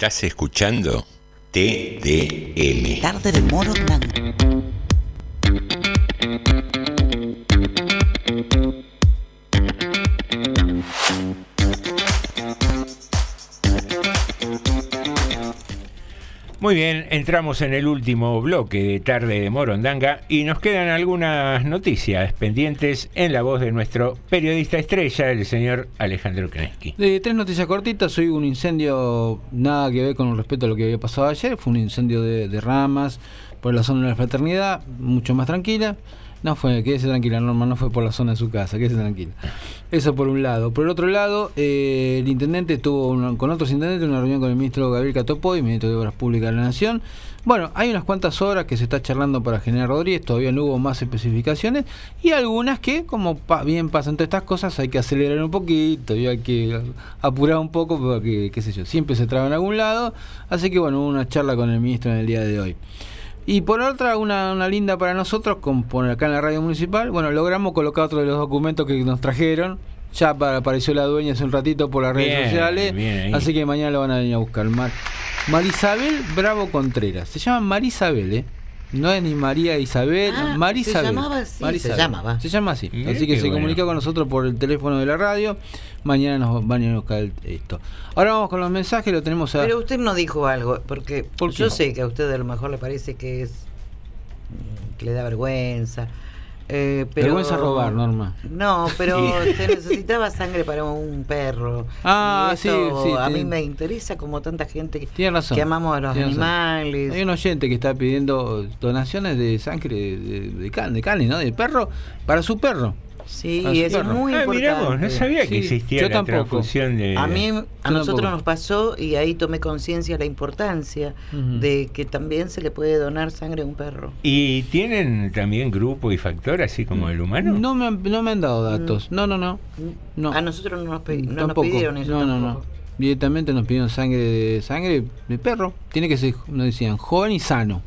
Estás escuchando TDM. Tarde de Moro Blanco. Muy bien, entramos en el último bloque de Tarde de Morondanga y nos quedan algunas noticias pendientes en la voz de nuestro periodista estrella, el señor Alejandro Kreski. De tres noticias cortitas, hoy un incendio, nada que ver con respecto a lo que había pasado ayer, fue un incendio de, de ramas por la zona de la fraternidad, mucho más tranquila. No fue, quédese tranquila, Norma, no fue por la zona de su casa, quédese tranquila. Eso por un lado. Por el otro lado, eh, el intendente tuvo con otros intendentes una reunión con el ministro Gabriel Catopoy, ministro de Obras Públicas de la Nación. Bueno, hay unas cuantas horas que se está charlando para General Rodríguez, todavía no hubo más especificaciones, y algunas que, como pa- bien pasan todas estas cosas, hay que acelerar un poquito y hay que apurar un poco porque, qué sé yo, siempre se traba en algún lado. Así que bueno, hubo una charla con el ministro en el día de hoy. Y por otra, una, una linda para nosotros, con poner acá en la radio municipal, bueno, logramos colocar otro de los documentos que nos trajeron. Ya pa- apareció la dueña hace un ratito por las redes sociales. bien. Así que mañana lo van a venir a buscar. Mar Marisabel Bravo Contreras. Se llama Marisabel, ¿eh? No es ni María Isabel, Ah, Marisabel. se llamaba así, Marisabel. se llamaba. Se llama así. Mirá así que se bueno. comunica con nosotros por el teléfono de la radio. Mañana nos van a ir a buscar esto. Ahora vamos con los mensajes, lo tenemos a... Pero usted no dijo algo, porque ¿Por qué yo no? sé que a usted a lo mejor le parece que es que le da vergüenza. Eh, pero, Vergüenza robar, Norma. No, pero Sí. se necesitaba sangre para un perro. Ah, eso sí, sí, A mí me interesa como tanta gente que, Tiene razón. que amamos a los razón. animales. Hay un oyente que está pidiendo donaciones de sangre de, de, de can- de carne, ¿no? De perro, para su perro. Sí, Para su es perro. muy Ah, importante. vos, no sabía que existía yo la tampoco. transfusión de... A mí, a Yo nosotros tampoco. nos pasó y ahí tomé conciencia de la importancia de que también se le puede donar sangre a un perro. ¿Y tienen también grupo y factor así como el humano? No me, han- no me han dado datos. No, no, no. no. A nosotros no nos, pe- no nos Tampoco. pidieron eso. No, no, no. Directamente nos pidieron sangre de sangre de perro. Tiene que ser, nos decían, joven y sano.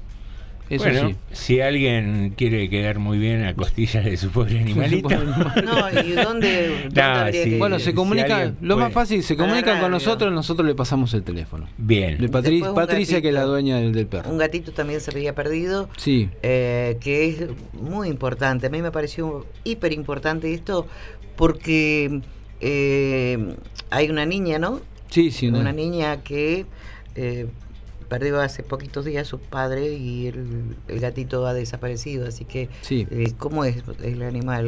Eso bueno, sí. si alguien quiere quedar muy bien a costillas de su pobre animalito. No, ¿y dónde, dónde No, sí. que Bueno, se comunica, alguien lo más fácil, se A la comunican con nosotros, nosotros le pasamos el teléfono. Bien. De Patri- Patricia, que es la dueña del, del perro. Un gatito también se había perdido, Sí. eh, que es muy importante. A mí me pareció hiper importante esto porque eh, hay una niña, ¿no? Sí, sí, una una- niña que eh, perdió hace poquitos días a su padre y el, el gatito ha desaparecido. Así que, Sí. eh, ¿cómo es el animal?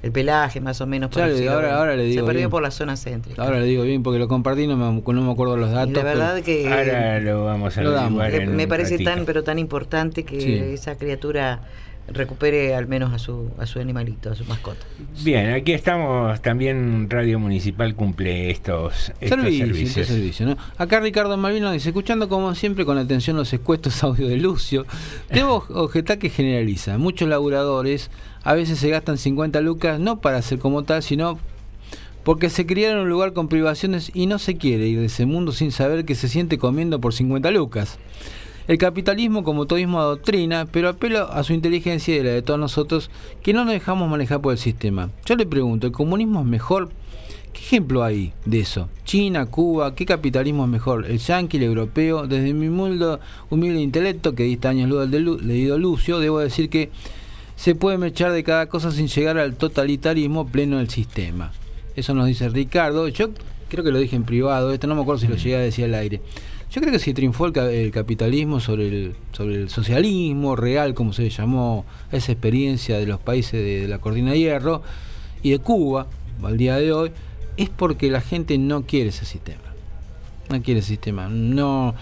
El pelaje, más o menos. Parecido. ahora- ahora le Se digo perdió bien. por la zona céntrica. Ahora le digo bien porque lo compartí, no me, no me acuerdo los Y datos. la verdad pero- que Ahora lo vamos a Lo damos. averiguar le- en me un parece ratito. tan pero tan importante que Sí. esa criatura recupere al menos a su a su animalito, a su mascota. Bien, aquí estamos, también Radio Municipal cumple estos, estos Servicio, servicios. este servicio, ¿no? Acá Ricardo Malvino dice, escuchando como siempre con atención los escuestos audio de Lucio, debo objetar que generaliza. Muchos laburadores a veces se gastan 50 lucas no para ser como tal, sino porque se criaron en un lugar con privaciones y no se quiere ir de ese mundo sin saber que se siente comiendo por 50 lucas. El capitalismo como todismo adoctrina, pero apelo a su inteligencia y a la de todos nosotros que no nos dejamos manejar por el sistema. Yo le pregunto, ¿el comunismo es mejor? ¿Qué ejemplo hay de eso? China, Cuba, ¿qué capitalismo es mejor? ¿El yanqui, el europeo? Desde mi humilde, humilde intelecto, que dista años luz al de Lu- leído Lucio, debo decir que se puede mechar de cada cosa sin llegar al totalitarismo pleno del sistema. Eso nos dice Ricardo. Yo creo que lo dije en privado, esto no me acuerdo si lo llegué a decir al aire. Yo creo que si triunfó el, el capitalismo sobre el, sobre el socialismo real, como se llamó esa experiencia de los países de, la Cortina de Hierro y de Cuba al día de hoy, es porque la gente no quiere ese sistema. No quiere ese sistema. No,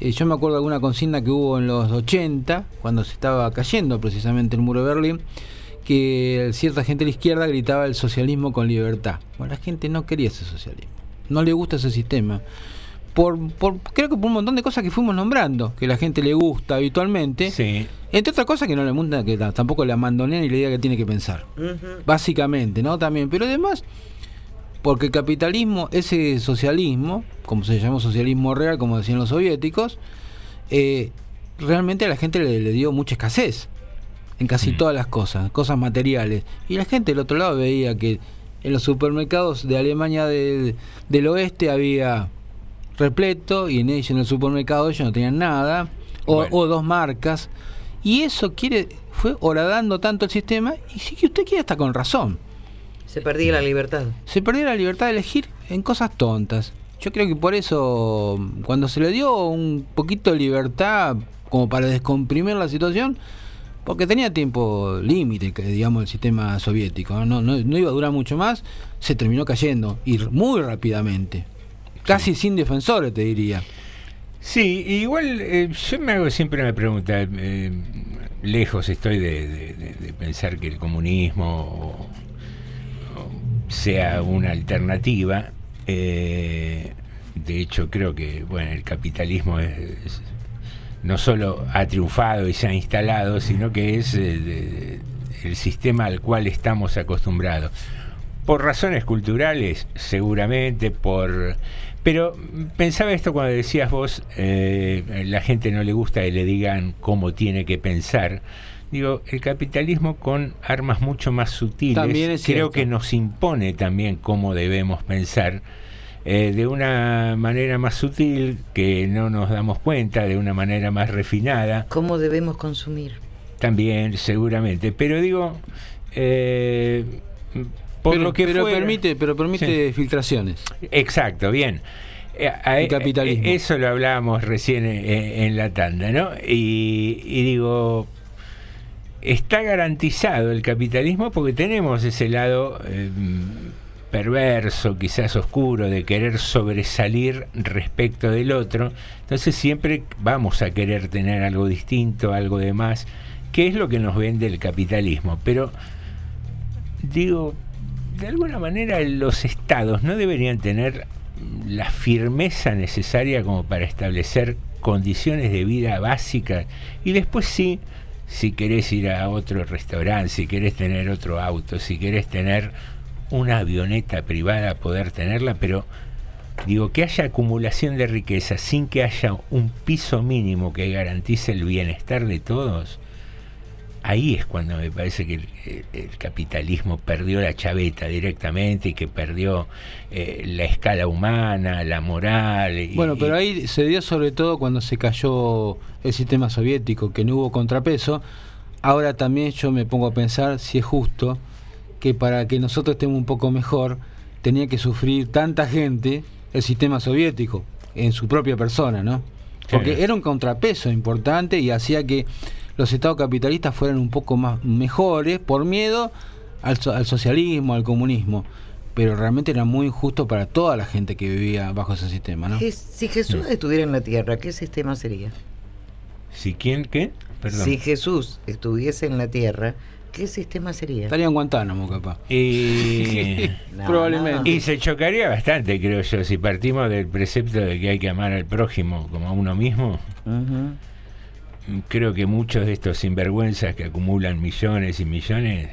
eh, yo me acuerdo de alguna consigna que hubo en los 80, cuando se estaba cayendo precisamente el muro de Berlín, que cierta gente de la izquierda gritaba el socialismo con libertad. Bueno, la gente no quería ese socialismo. No le gusta ese sistema. Por, por, creo que por un montón de cosas que fuimos nombrando, que la gente le gusta habitualmente. Sí. Entre otras cosas que no le gusta, que ta- tampoco le abandoné ni le diga que tiene que pensar. Básicamente, ¿no? También. Pero además, porque el capitalismo, ese socialismo, como se llamó socialismo real, como decían los soviéticos, eh, realmente a la gente le, le dio mucha escasez en casi todas las cosas, cosas materiales. Y la gente del otro lado veía que en los supermercados de Alemania del, del oeste había repleto y en ellos en el supermercado ellos no tenían nada o, o dos marcas y eso quiere fue horadando tanto el sistema y sí que usted quiere está con razón Se perdía la libertad. se perdió la libertad de elegir en cosas tontas yo creo que por eso cuando se le dio un poquito de libertad como para descomprimir la situación porque tenía tiempo límite, que, digamos, el sistema soviético, ¿no? No, no, no iba a durar mucho más, se terminó cayendo, y muy rápidamente. Casi sin defensores, te diría. Sí, igual eh, yo me hago siempre una pregunta. eh, lejos estoy de, pensar que el comunismo sea una alternativa. Eh, de hecho, creo que bueno, el capitalismo es, no solo ha triunfado y se ha instalado, sino que es eh, el sistema al cual estamos acostumbrados. Por razones culturales, seguramente, por... Pero pensaba esto cuando decías vos, eh, la gente no le gusta que le digan cómo tiene que pensar. Digo, el capitalismo con armas mucho más sutiles También es creo cierto. que nos impone también cómo debemos pensar eh, de una manera más sutil que no nos damos cuenta, de una manera más refinada. ¿Cómo debemos consumir? También, seguramente. Pero digo, eh, por pero, lo que pero permite, pero permite filtraciones. Exacto, bien. Eh, a- El capitalismo. eh, Eso lo hablábamos recién eh, en la tanda, ¿no? Y, y digo, está garantizado el capitalismo porque tenemos ese lado eh, perverso, quizás oscuro, de querer sobresalir respecto del otro. Entonces siempre vamos a querer tener algo distinto, algo de más, que es lo que nos vende el capitalismo. Pero digo, de alguna manera los estados no deberían tener la firmeza necesaria como para establecer condiciones de vida básicas y después sí, si querés ir a otro restaurante, si querés tener otro auto, si querés tener una avioneta privada, poder tenerla, pero digo que haya acumulación de riqueza sin que haya un piso mínimo que garantice el bienestar de todos, ahí es cuando me parece que el, capitalismo perdió la chaveta directamente y que perdió eh, la escala humana, la moral. y- Bueno, pero ahí se dio sobre todo cuando se cayó el sistema soviético, que no hubo contrapeso. Ahora también yo me pongo a pensar si es justo que para que nosotros estemos un poco mejor, tenía que sufrir tanta gente el sistema soviético en su propia persona, ¿no? Porque Sí. era un contrapeso importante y hacía que los estados capitalistas fueran un poco más mejores por miedo al, so- al socialismo, al comunismo. Pero realmente era muy injusto para toda la gente que vivía bajo ese sistema, ¿no? Si Jesús estuviera en la tierra, ¿qué sistema sería? ¿Si quién qué? Perdón. Si Jesús estuviese en la tierra, ¿qué sistema sería? Estaría en Guantánamo, capaz. Y, No, Probablemente. y se chocaría bastante, creo yo, si partimos del precepto de que hay que amar al prójimo como a uno mismo. Creo que muchos de estos sinvergüenzas que acumulan millones y millones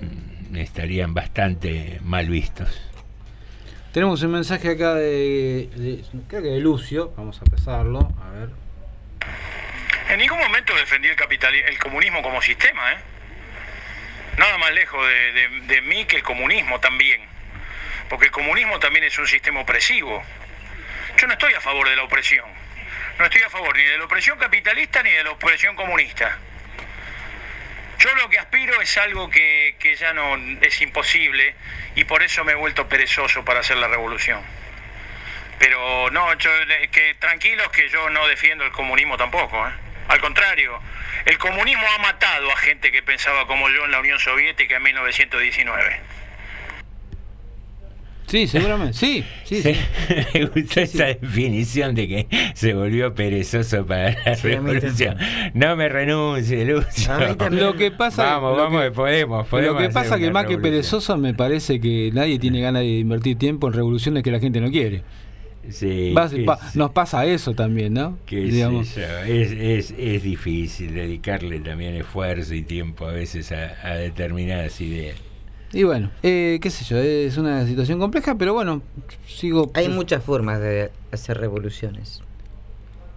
mm, estarían bastante mal vistos. Tenemos un mensaje acá de, de- creo que de Lucio, vamos a empezarlo, a ver. En ningún momento defendí el, capitali- el comunismo como sistema, ¿eh? Nada más lejos de, de- de mí que el comunismo también. Porque el comunismo también es un sistema opresivo. Yo no estoy a favor de la opresión. No estoy a favor ni de la opresión capitalista ni de la opresión comunista. Yo lo que aspiro es algo que, ya no es imposible y por eso me he vuelto perezoso para hacer la revolución. Pero no, yo, eh, que tranquilos que yo no defiendo el comunismo tampoco. ¿eh? Al contrario, el comunismo ha matado a gente que pensaba como yo en la Unión Soviética en 1919. Sí, seguramente, sí, sí, sí. Me gustó esa definición de que se volvió perezoso para la Sí, revolución. No me renuncie, Lucio. Lo que pasa, Vamos, lo vamos, que- podemos, podemos Lo que pasa que más que perezoso me parece que nadie tiene ganas de invertir tiempo en revoluciones que la gente no quiere. Sí, nos pasa eso también, ¿no? Digamos. Es, es, es difícil dedicarle también esfuerzo y tiempo a veces a, a determinadas ideas. Y bueno, eh, qué sé yo, es una situación compleja, pero bueno, sigo... Hay muchas formas de hacer revoluciones.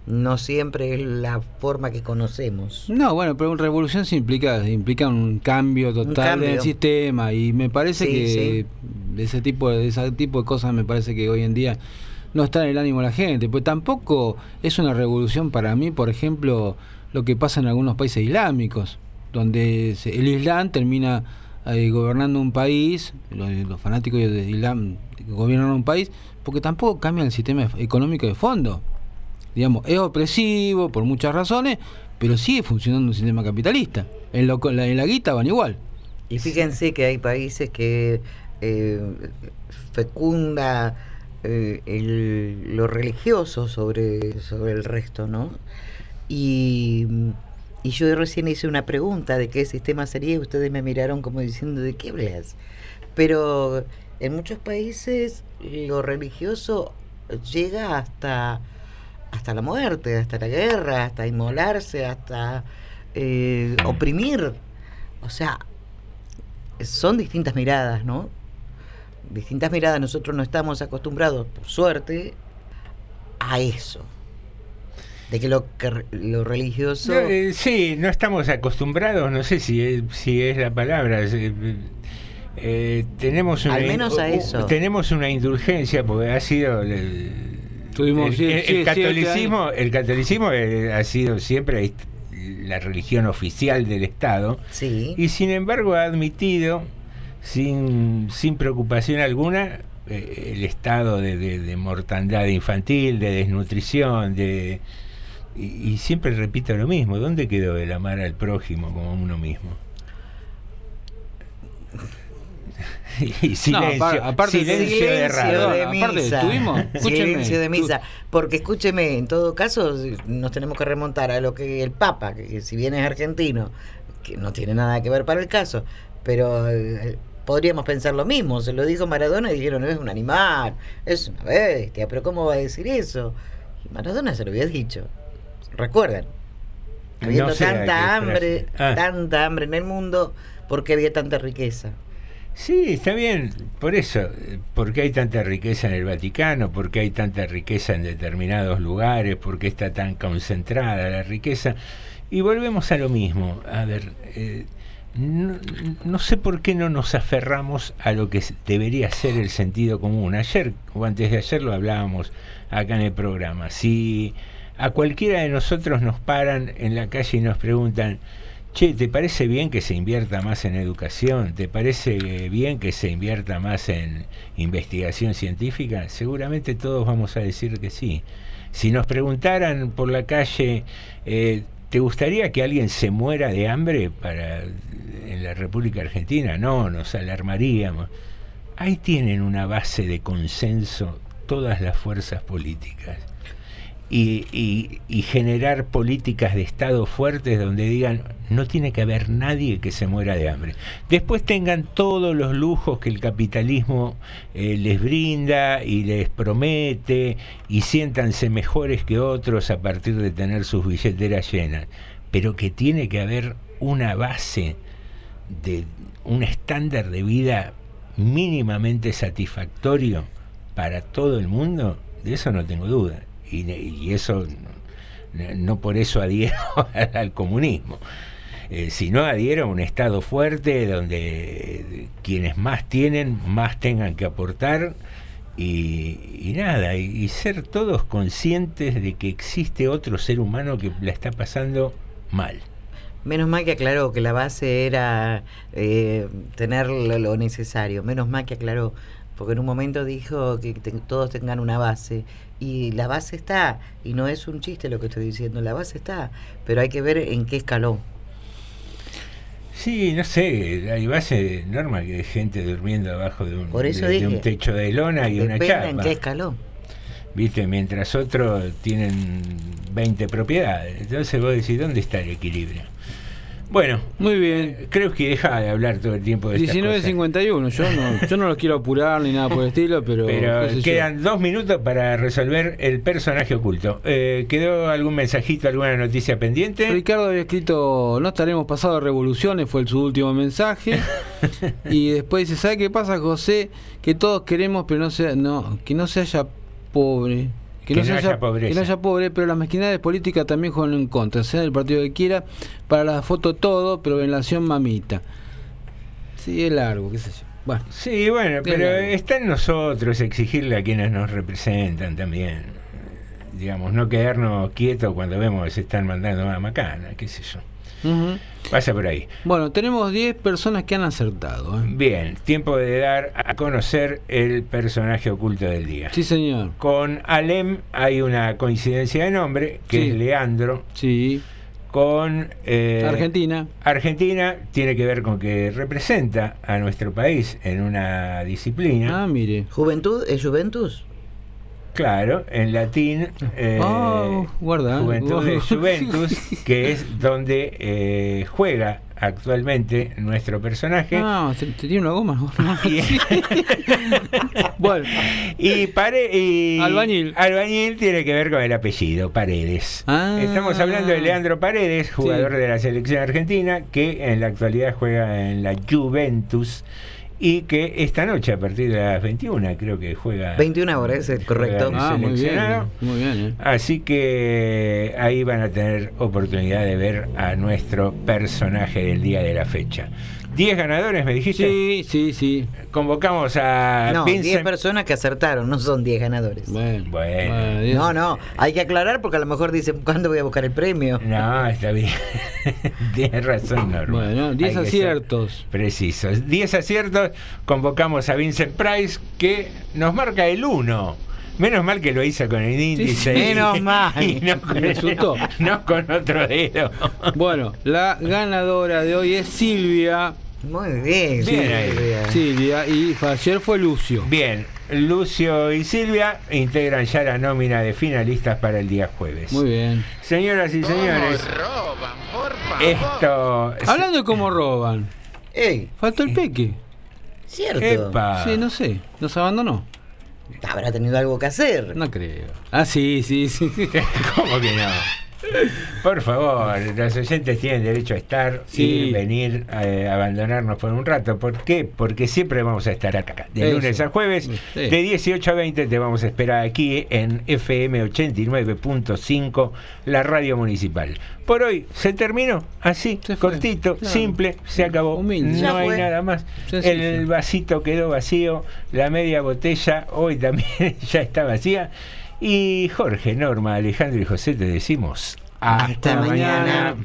No siempre es la forma que conocemos. No, bueno, pero una revolución sí implica, implica un cambio total cambio. del sistema y me parece Sí, que ese tipo de ese tipo de cosas me parece que hoy en día no está en el ánimo de la gente, pues tampoco es una revolución para mí, por ejemplo, lo que pasa en algunos países islámicos, donde se- el Islam termina eh, gobernando un país, los, fanáticos del Islam gobiernan un país, porque tampoco cambian el sistema económico de fondo digamos, es opresivo por muchas razones, pero sigue funcionando un sistema capitalista. En, lo, en la, en la guita van igual. Y fíjense que hay países que eh, fecunda eh, el- lo religioso sobre, sobre el resto, ¿no? Y, Y yo recién hice una pregunta de qué sistema sería y ustedes me miraron como diciendo de qué hablas. Pero en muchos países lo religioso llega hasta, hasta la muerte, hasta la guerra, hasta inmolarse, hasta eh, oprimir. O sea, son distintas miradas, ¿no? Distintas miradas. Nosotros no estamos acostumbrados, por suerte, a eso. De que lo, que lo religioso... No, eh, sí, no estamos acostumbrados, no sé si es, si es la palabra. eh, eh, tenemos una Al menos a eso. tenemos una indulgencia porque ha sido el, Tuvimos el- el- sie- el catolicismo el catolicismo eh, ha sido siempre la religión oficial del Estado y sin embargo ha admitido sin, sin preocupación alguna el estado de, de- de mortandad infantil, de desnutrición, de y, y siempre repito lo mismo, ¿dónde quedó el amar al prójimo como a uno mismo? y silencio, aparte silencio, de radio. de misa. Silencio de misa. Porque escúcheme, en todo caso, nos tenemos que remontar a lo que el Papa, que si bien es argentino, que no tiene nada que ver para el caso, pero eh, podríamos pensar lo mismo. Se lo dijo Maradona y dijeron, es un animal, es una bestia, pero ¿cómo va a decir eso? Y Maradona se lo había dicho. ¿Recuerdan? Habiendo No sé a qué tanta hambre. Ah. tanta hambre en el mundo, porque había tanta riqueza. Sí, está bien, por eso, porque hay tanta riqueza en el Vaticano, porque hay tanta riqueza en determinados lugares, porque está tan concentrada la riqueza. Y volvemos a lo mismo, a ver, eh, no, no sé por qué no nos aferramos a lo que debería ser el sentido común. Ayer o antes de ayer lo hablábamos acá en el programa. Si a cualquiera de nosotros nos paran en la calle y nos preguntan, Che, ¿te parece bien que se invierta más en educación? ¿Te parece bien que se invierta más en investigación científica? Seguramente todos vamos a decir que sí. Si nos preguntaran por la calle, eh, ¿te gustaría que alguien se muera de hambre para en la República Argentina? No, nos alarmaríamos. Ahí tienen una base de consenso todas las fuerzas políticas. Y, generar políticas de Estado fuertes donde digan no tiene que haber nadie que se muera de hambre. Después tengan todos los lujos que el capitalismo eh, les brinda y les promete y siéntanse mejores que otros a partir de tener sus billeteras llenas. Pero que tiene que haber una base de un estándar de vida mínimamente satisfactorio para todo el mundo, de eso no tengo duda. Y, y eso, no, por eso adhiero al, comunismo, eh, sino adhiero a un Estado fuerte donde quienes más tienen, más tengan que aportar. Y, nada, y, y ser todos conscientes de que existe otro ser humano que la está pasando mal. Menos mal que aclaró que la base era eh, tener lo, lo necesario. Menos mal que aclaró. Porque en un momento dijo que te- todos tengan una base. Y la base está. Y no es un chiste lo que estoy diciendo. La base está. Pero hay que ver en qué escalón. Sí, no sé, hay base norma que hay gente durmiendo abajo de un, Por eso de, de dije, un techo de lona y una Depende en chapa. qué escalón. ¿Viste? Mientras otros tienen 20 propiedades. Entonces vos decís, ¿dónde está el equilibrio? Bueno, muy bien. Creo que deja de hablar todo el tiempo de estas cosas. 19.51, yo no, yo no los quiero apurar ni nada por el estilo, pero... Pero qué sé yo. quedan dos minutos para resolver el personaje oculto. Eh, ¿Quedó algún mensajito, alguna noticia pendiente? Ricardo había escrito, no estaremos pasados de revoluciones, fue el, su último mensaje. y después dice, ¿sabe qué pasa, José? Que todos queremos, pero no sea, no, que no se haya pobre. Que no haya pobreza. que no haya pobre, pero las mezquindades políticas también juegan en contra, sea del partido que quiera, para la foto todo, pero en la acción mamita. Sí, es largo, qué sé yo. Bueno. Sí, bueno, Es pero largo. está en nosotros exigirle a quienes nos representan también. Digamos, no quedarnos quietos cuando vemos que se están mandando una macana, qué sé yo. Ujú. Pasa por ahí. Bueno, tenemos 10 personas que han acertado. ¿eh? Bien, tiempo de dar a conocer el personaje oculto del día. Sí, señor. Con Alem hay una coincidencia de nombre, que Sí. es Leandro. Sí. Con eh, Argentina. Argentina tiene que ver con que representa a nuestro país en una disciplina. Ah, mire. ¿Juventud? ¿Es Juventus? Claro, en latín, eh, Oh, guarda. Juventud de. Juventus, que es donde eh, juega actualmente nuestro personaje. Ah, te, te tiene una goma. bueno. Y, pare, y Albañil. Albañil tiene que ver con el apellido, Paredes. Ah. Estamos hablando de Leandro Paredes, jugador Sí. de la selección argentina, que en la actualidad juega en la Juventus y que esta noche a partir de las 21 creo que juega 21 horas, es correcto. Ah, muy bien. Muy bien, eh. Así que ahí van a tener oportunidad de ver a nuestro personaje del día de la fecha. 10 ganadores, me dijiste. Sí, sí, sí. Convocamos a No, 10 Vincent. personas que acertaron, no son 10 ganadores. Bueno, Bueno. No, no, hay que aclarar porque a lo mejor dicen, ¿cuándo voy a buscar el premio? No, está bien. Tienes razón, Norma. Bueno, 10 Hay que ser aciertos. Precisos. 10 aciertos. Convocamos a Vincent Price que nos marca el 1. Menos mal que lo hizo con el índice. sí. Menos mal. Y no con, Me asustó. no con otro dedo. Bueno, la ganadora de hoy es Silvia. Muy bien, Bien ahí. Silvia. Silvia. Y ayer fue Lucio. Bien, Lucio y Silvia integran ya la nómina de finalistas para el día jueves. Muy bien. Señoras y señores, esto. Hablando de cómo roban. Ey, Faltó el peque. cierto. Epa. Sí, no sé. Nos abandonó. Habrá tenido algo que hacer. No creo. Ah, sí, sí, sí. ¿Cómo que no? Por favor, los oyentes tienen derecho a estar, Sí. ir, venir, eh, abandonarnos por un rato. ¿Por qué? Porque siempre vamos a estar acá. De Eso. lunes a jueves, Sí. de 18 a 20 te vamos a esperar aquí en FM 89.5, la radio municipal. Por hoy se terminó así, Se cortito, Claro. simple, se acabó. Humilde. No hay nada más. El vasito quedó vacío, la media botella hoy también ya está vacía. Y Jorge, Norma, Alejandro y José te decimos hasta, Hasta mañana.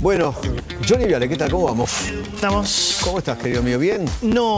Bueno, Johnny Viale, ¿qué tal? ¿Cómo vamos? Estamos. ¿Cómo estás, querido mío? ¿Bien? No.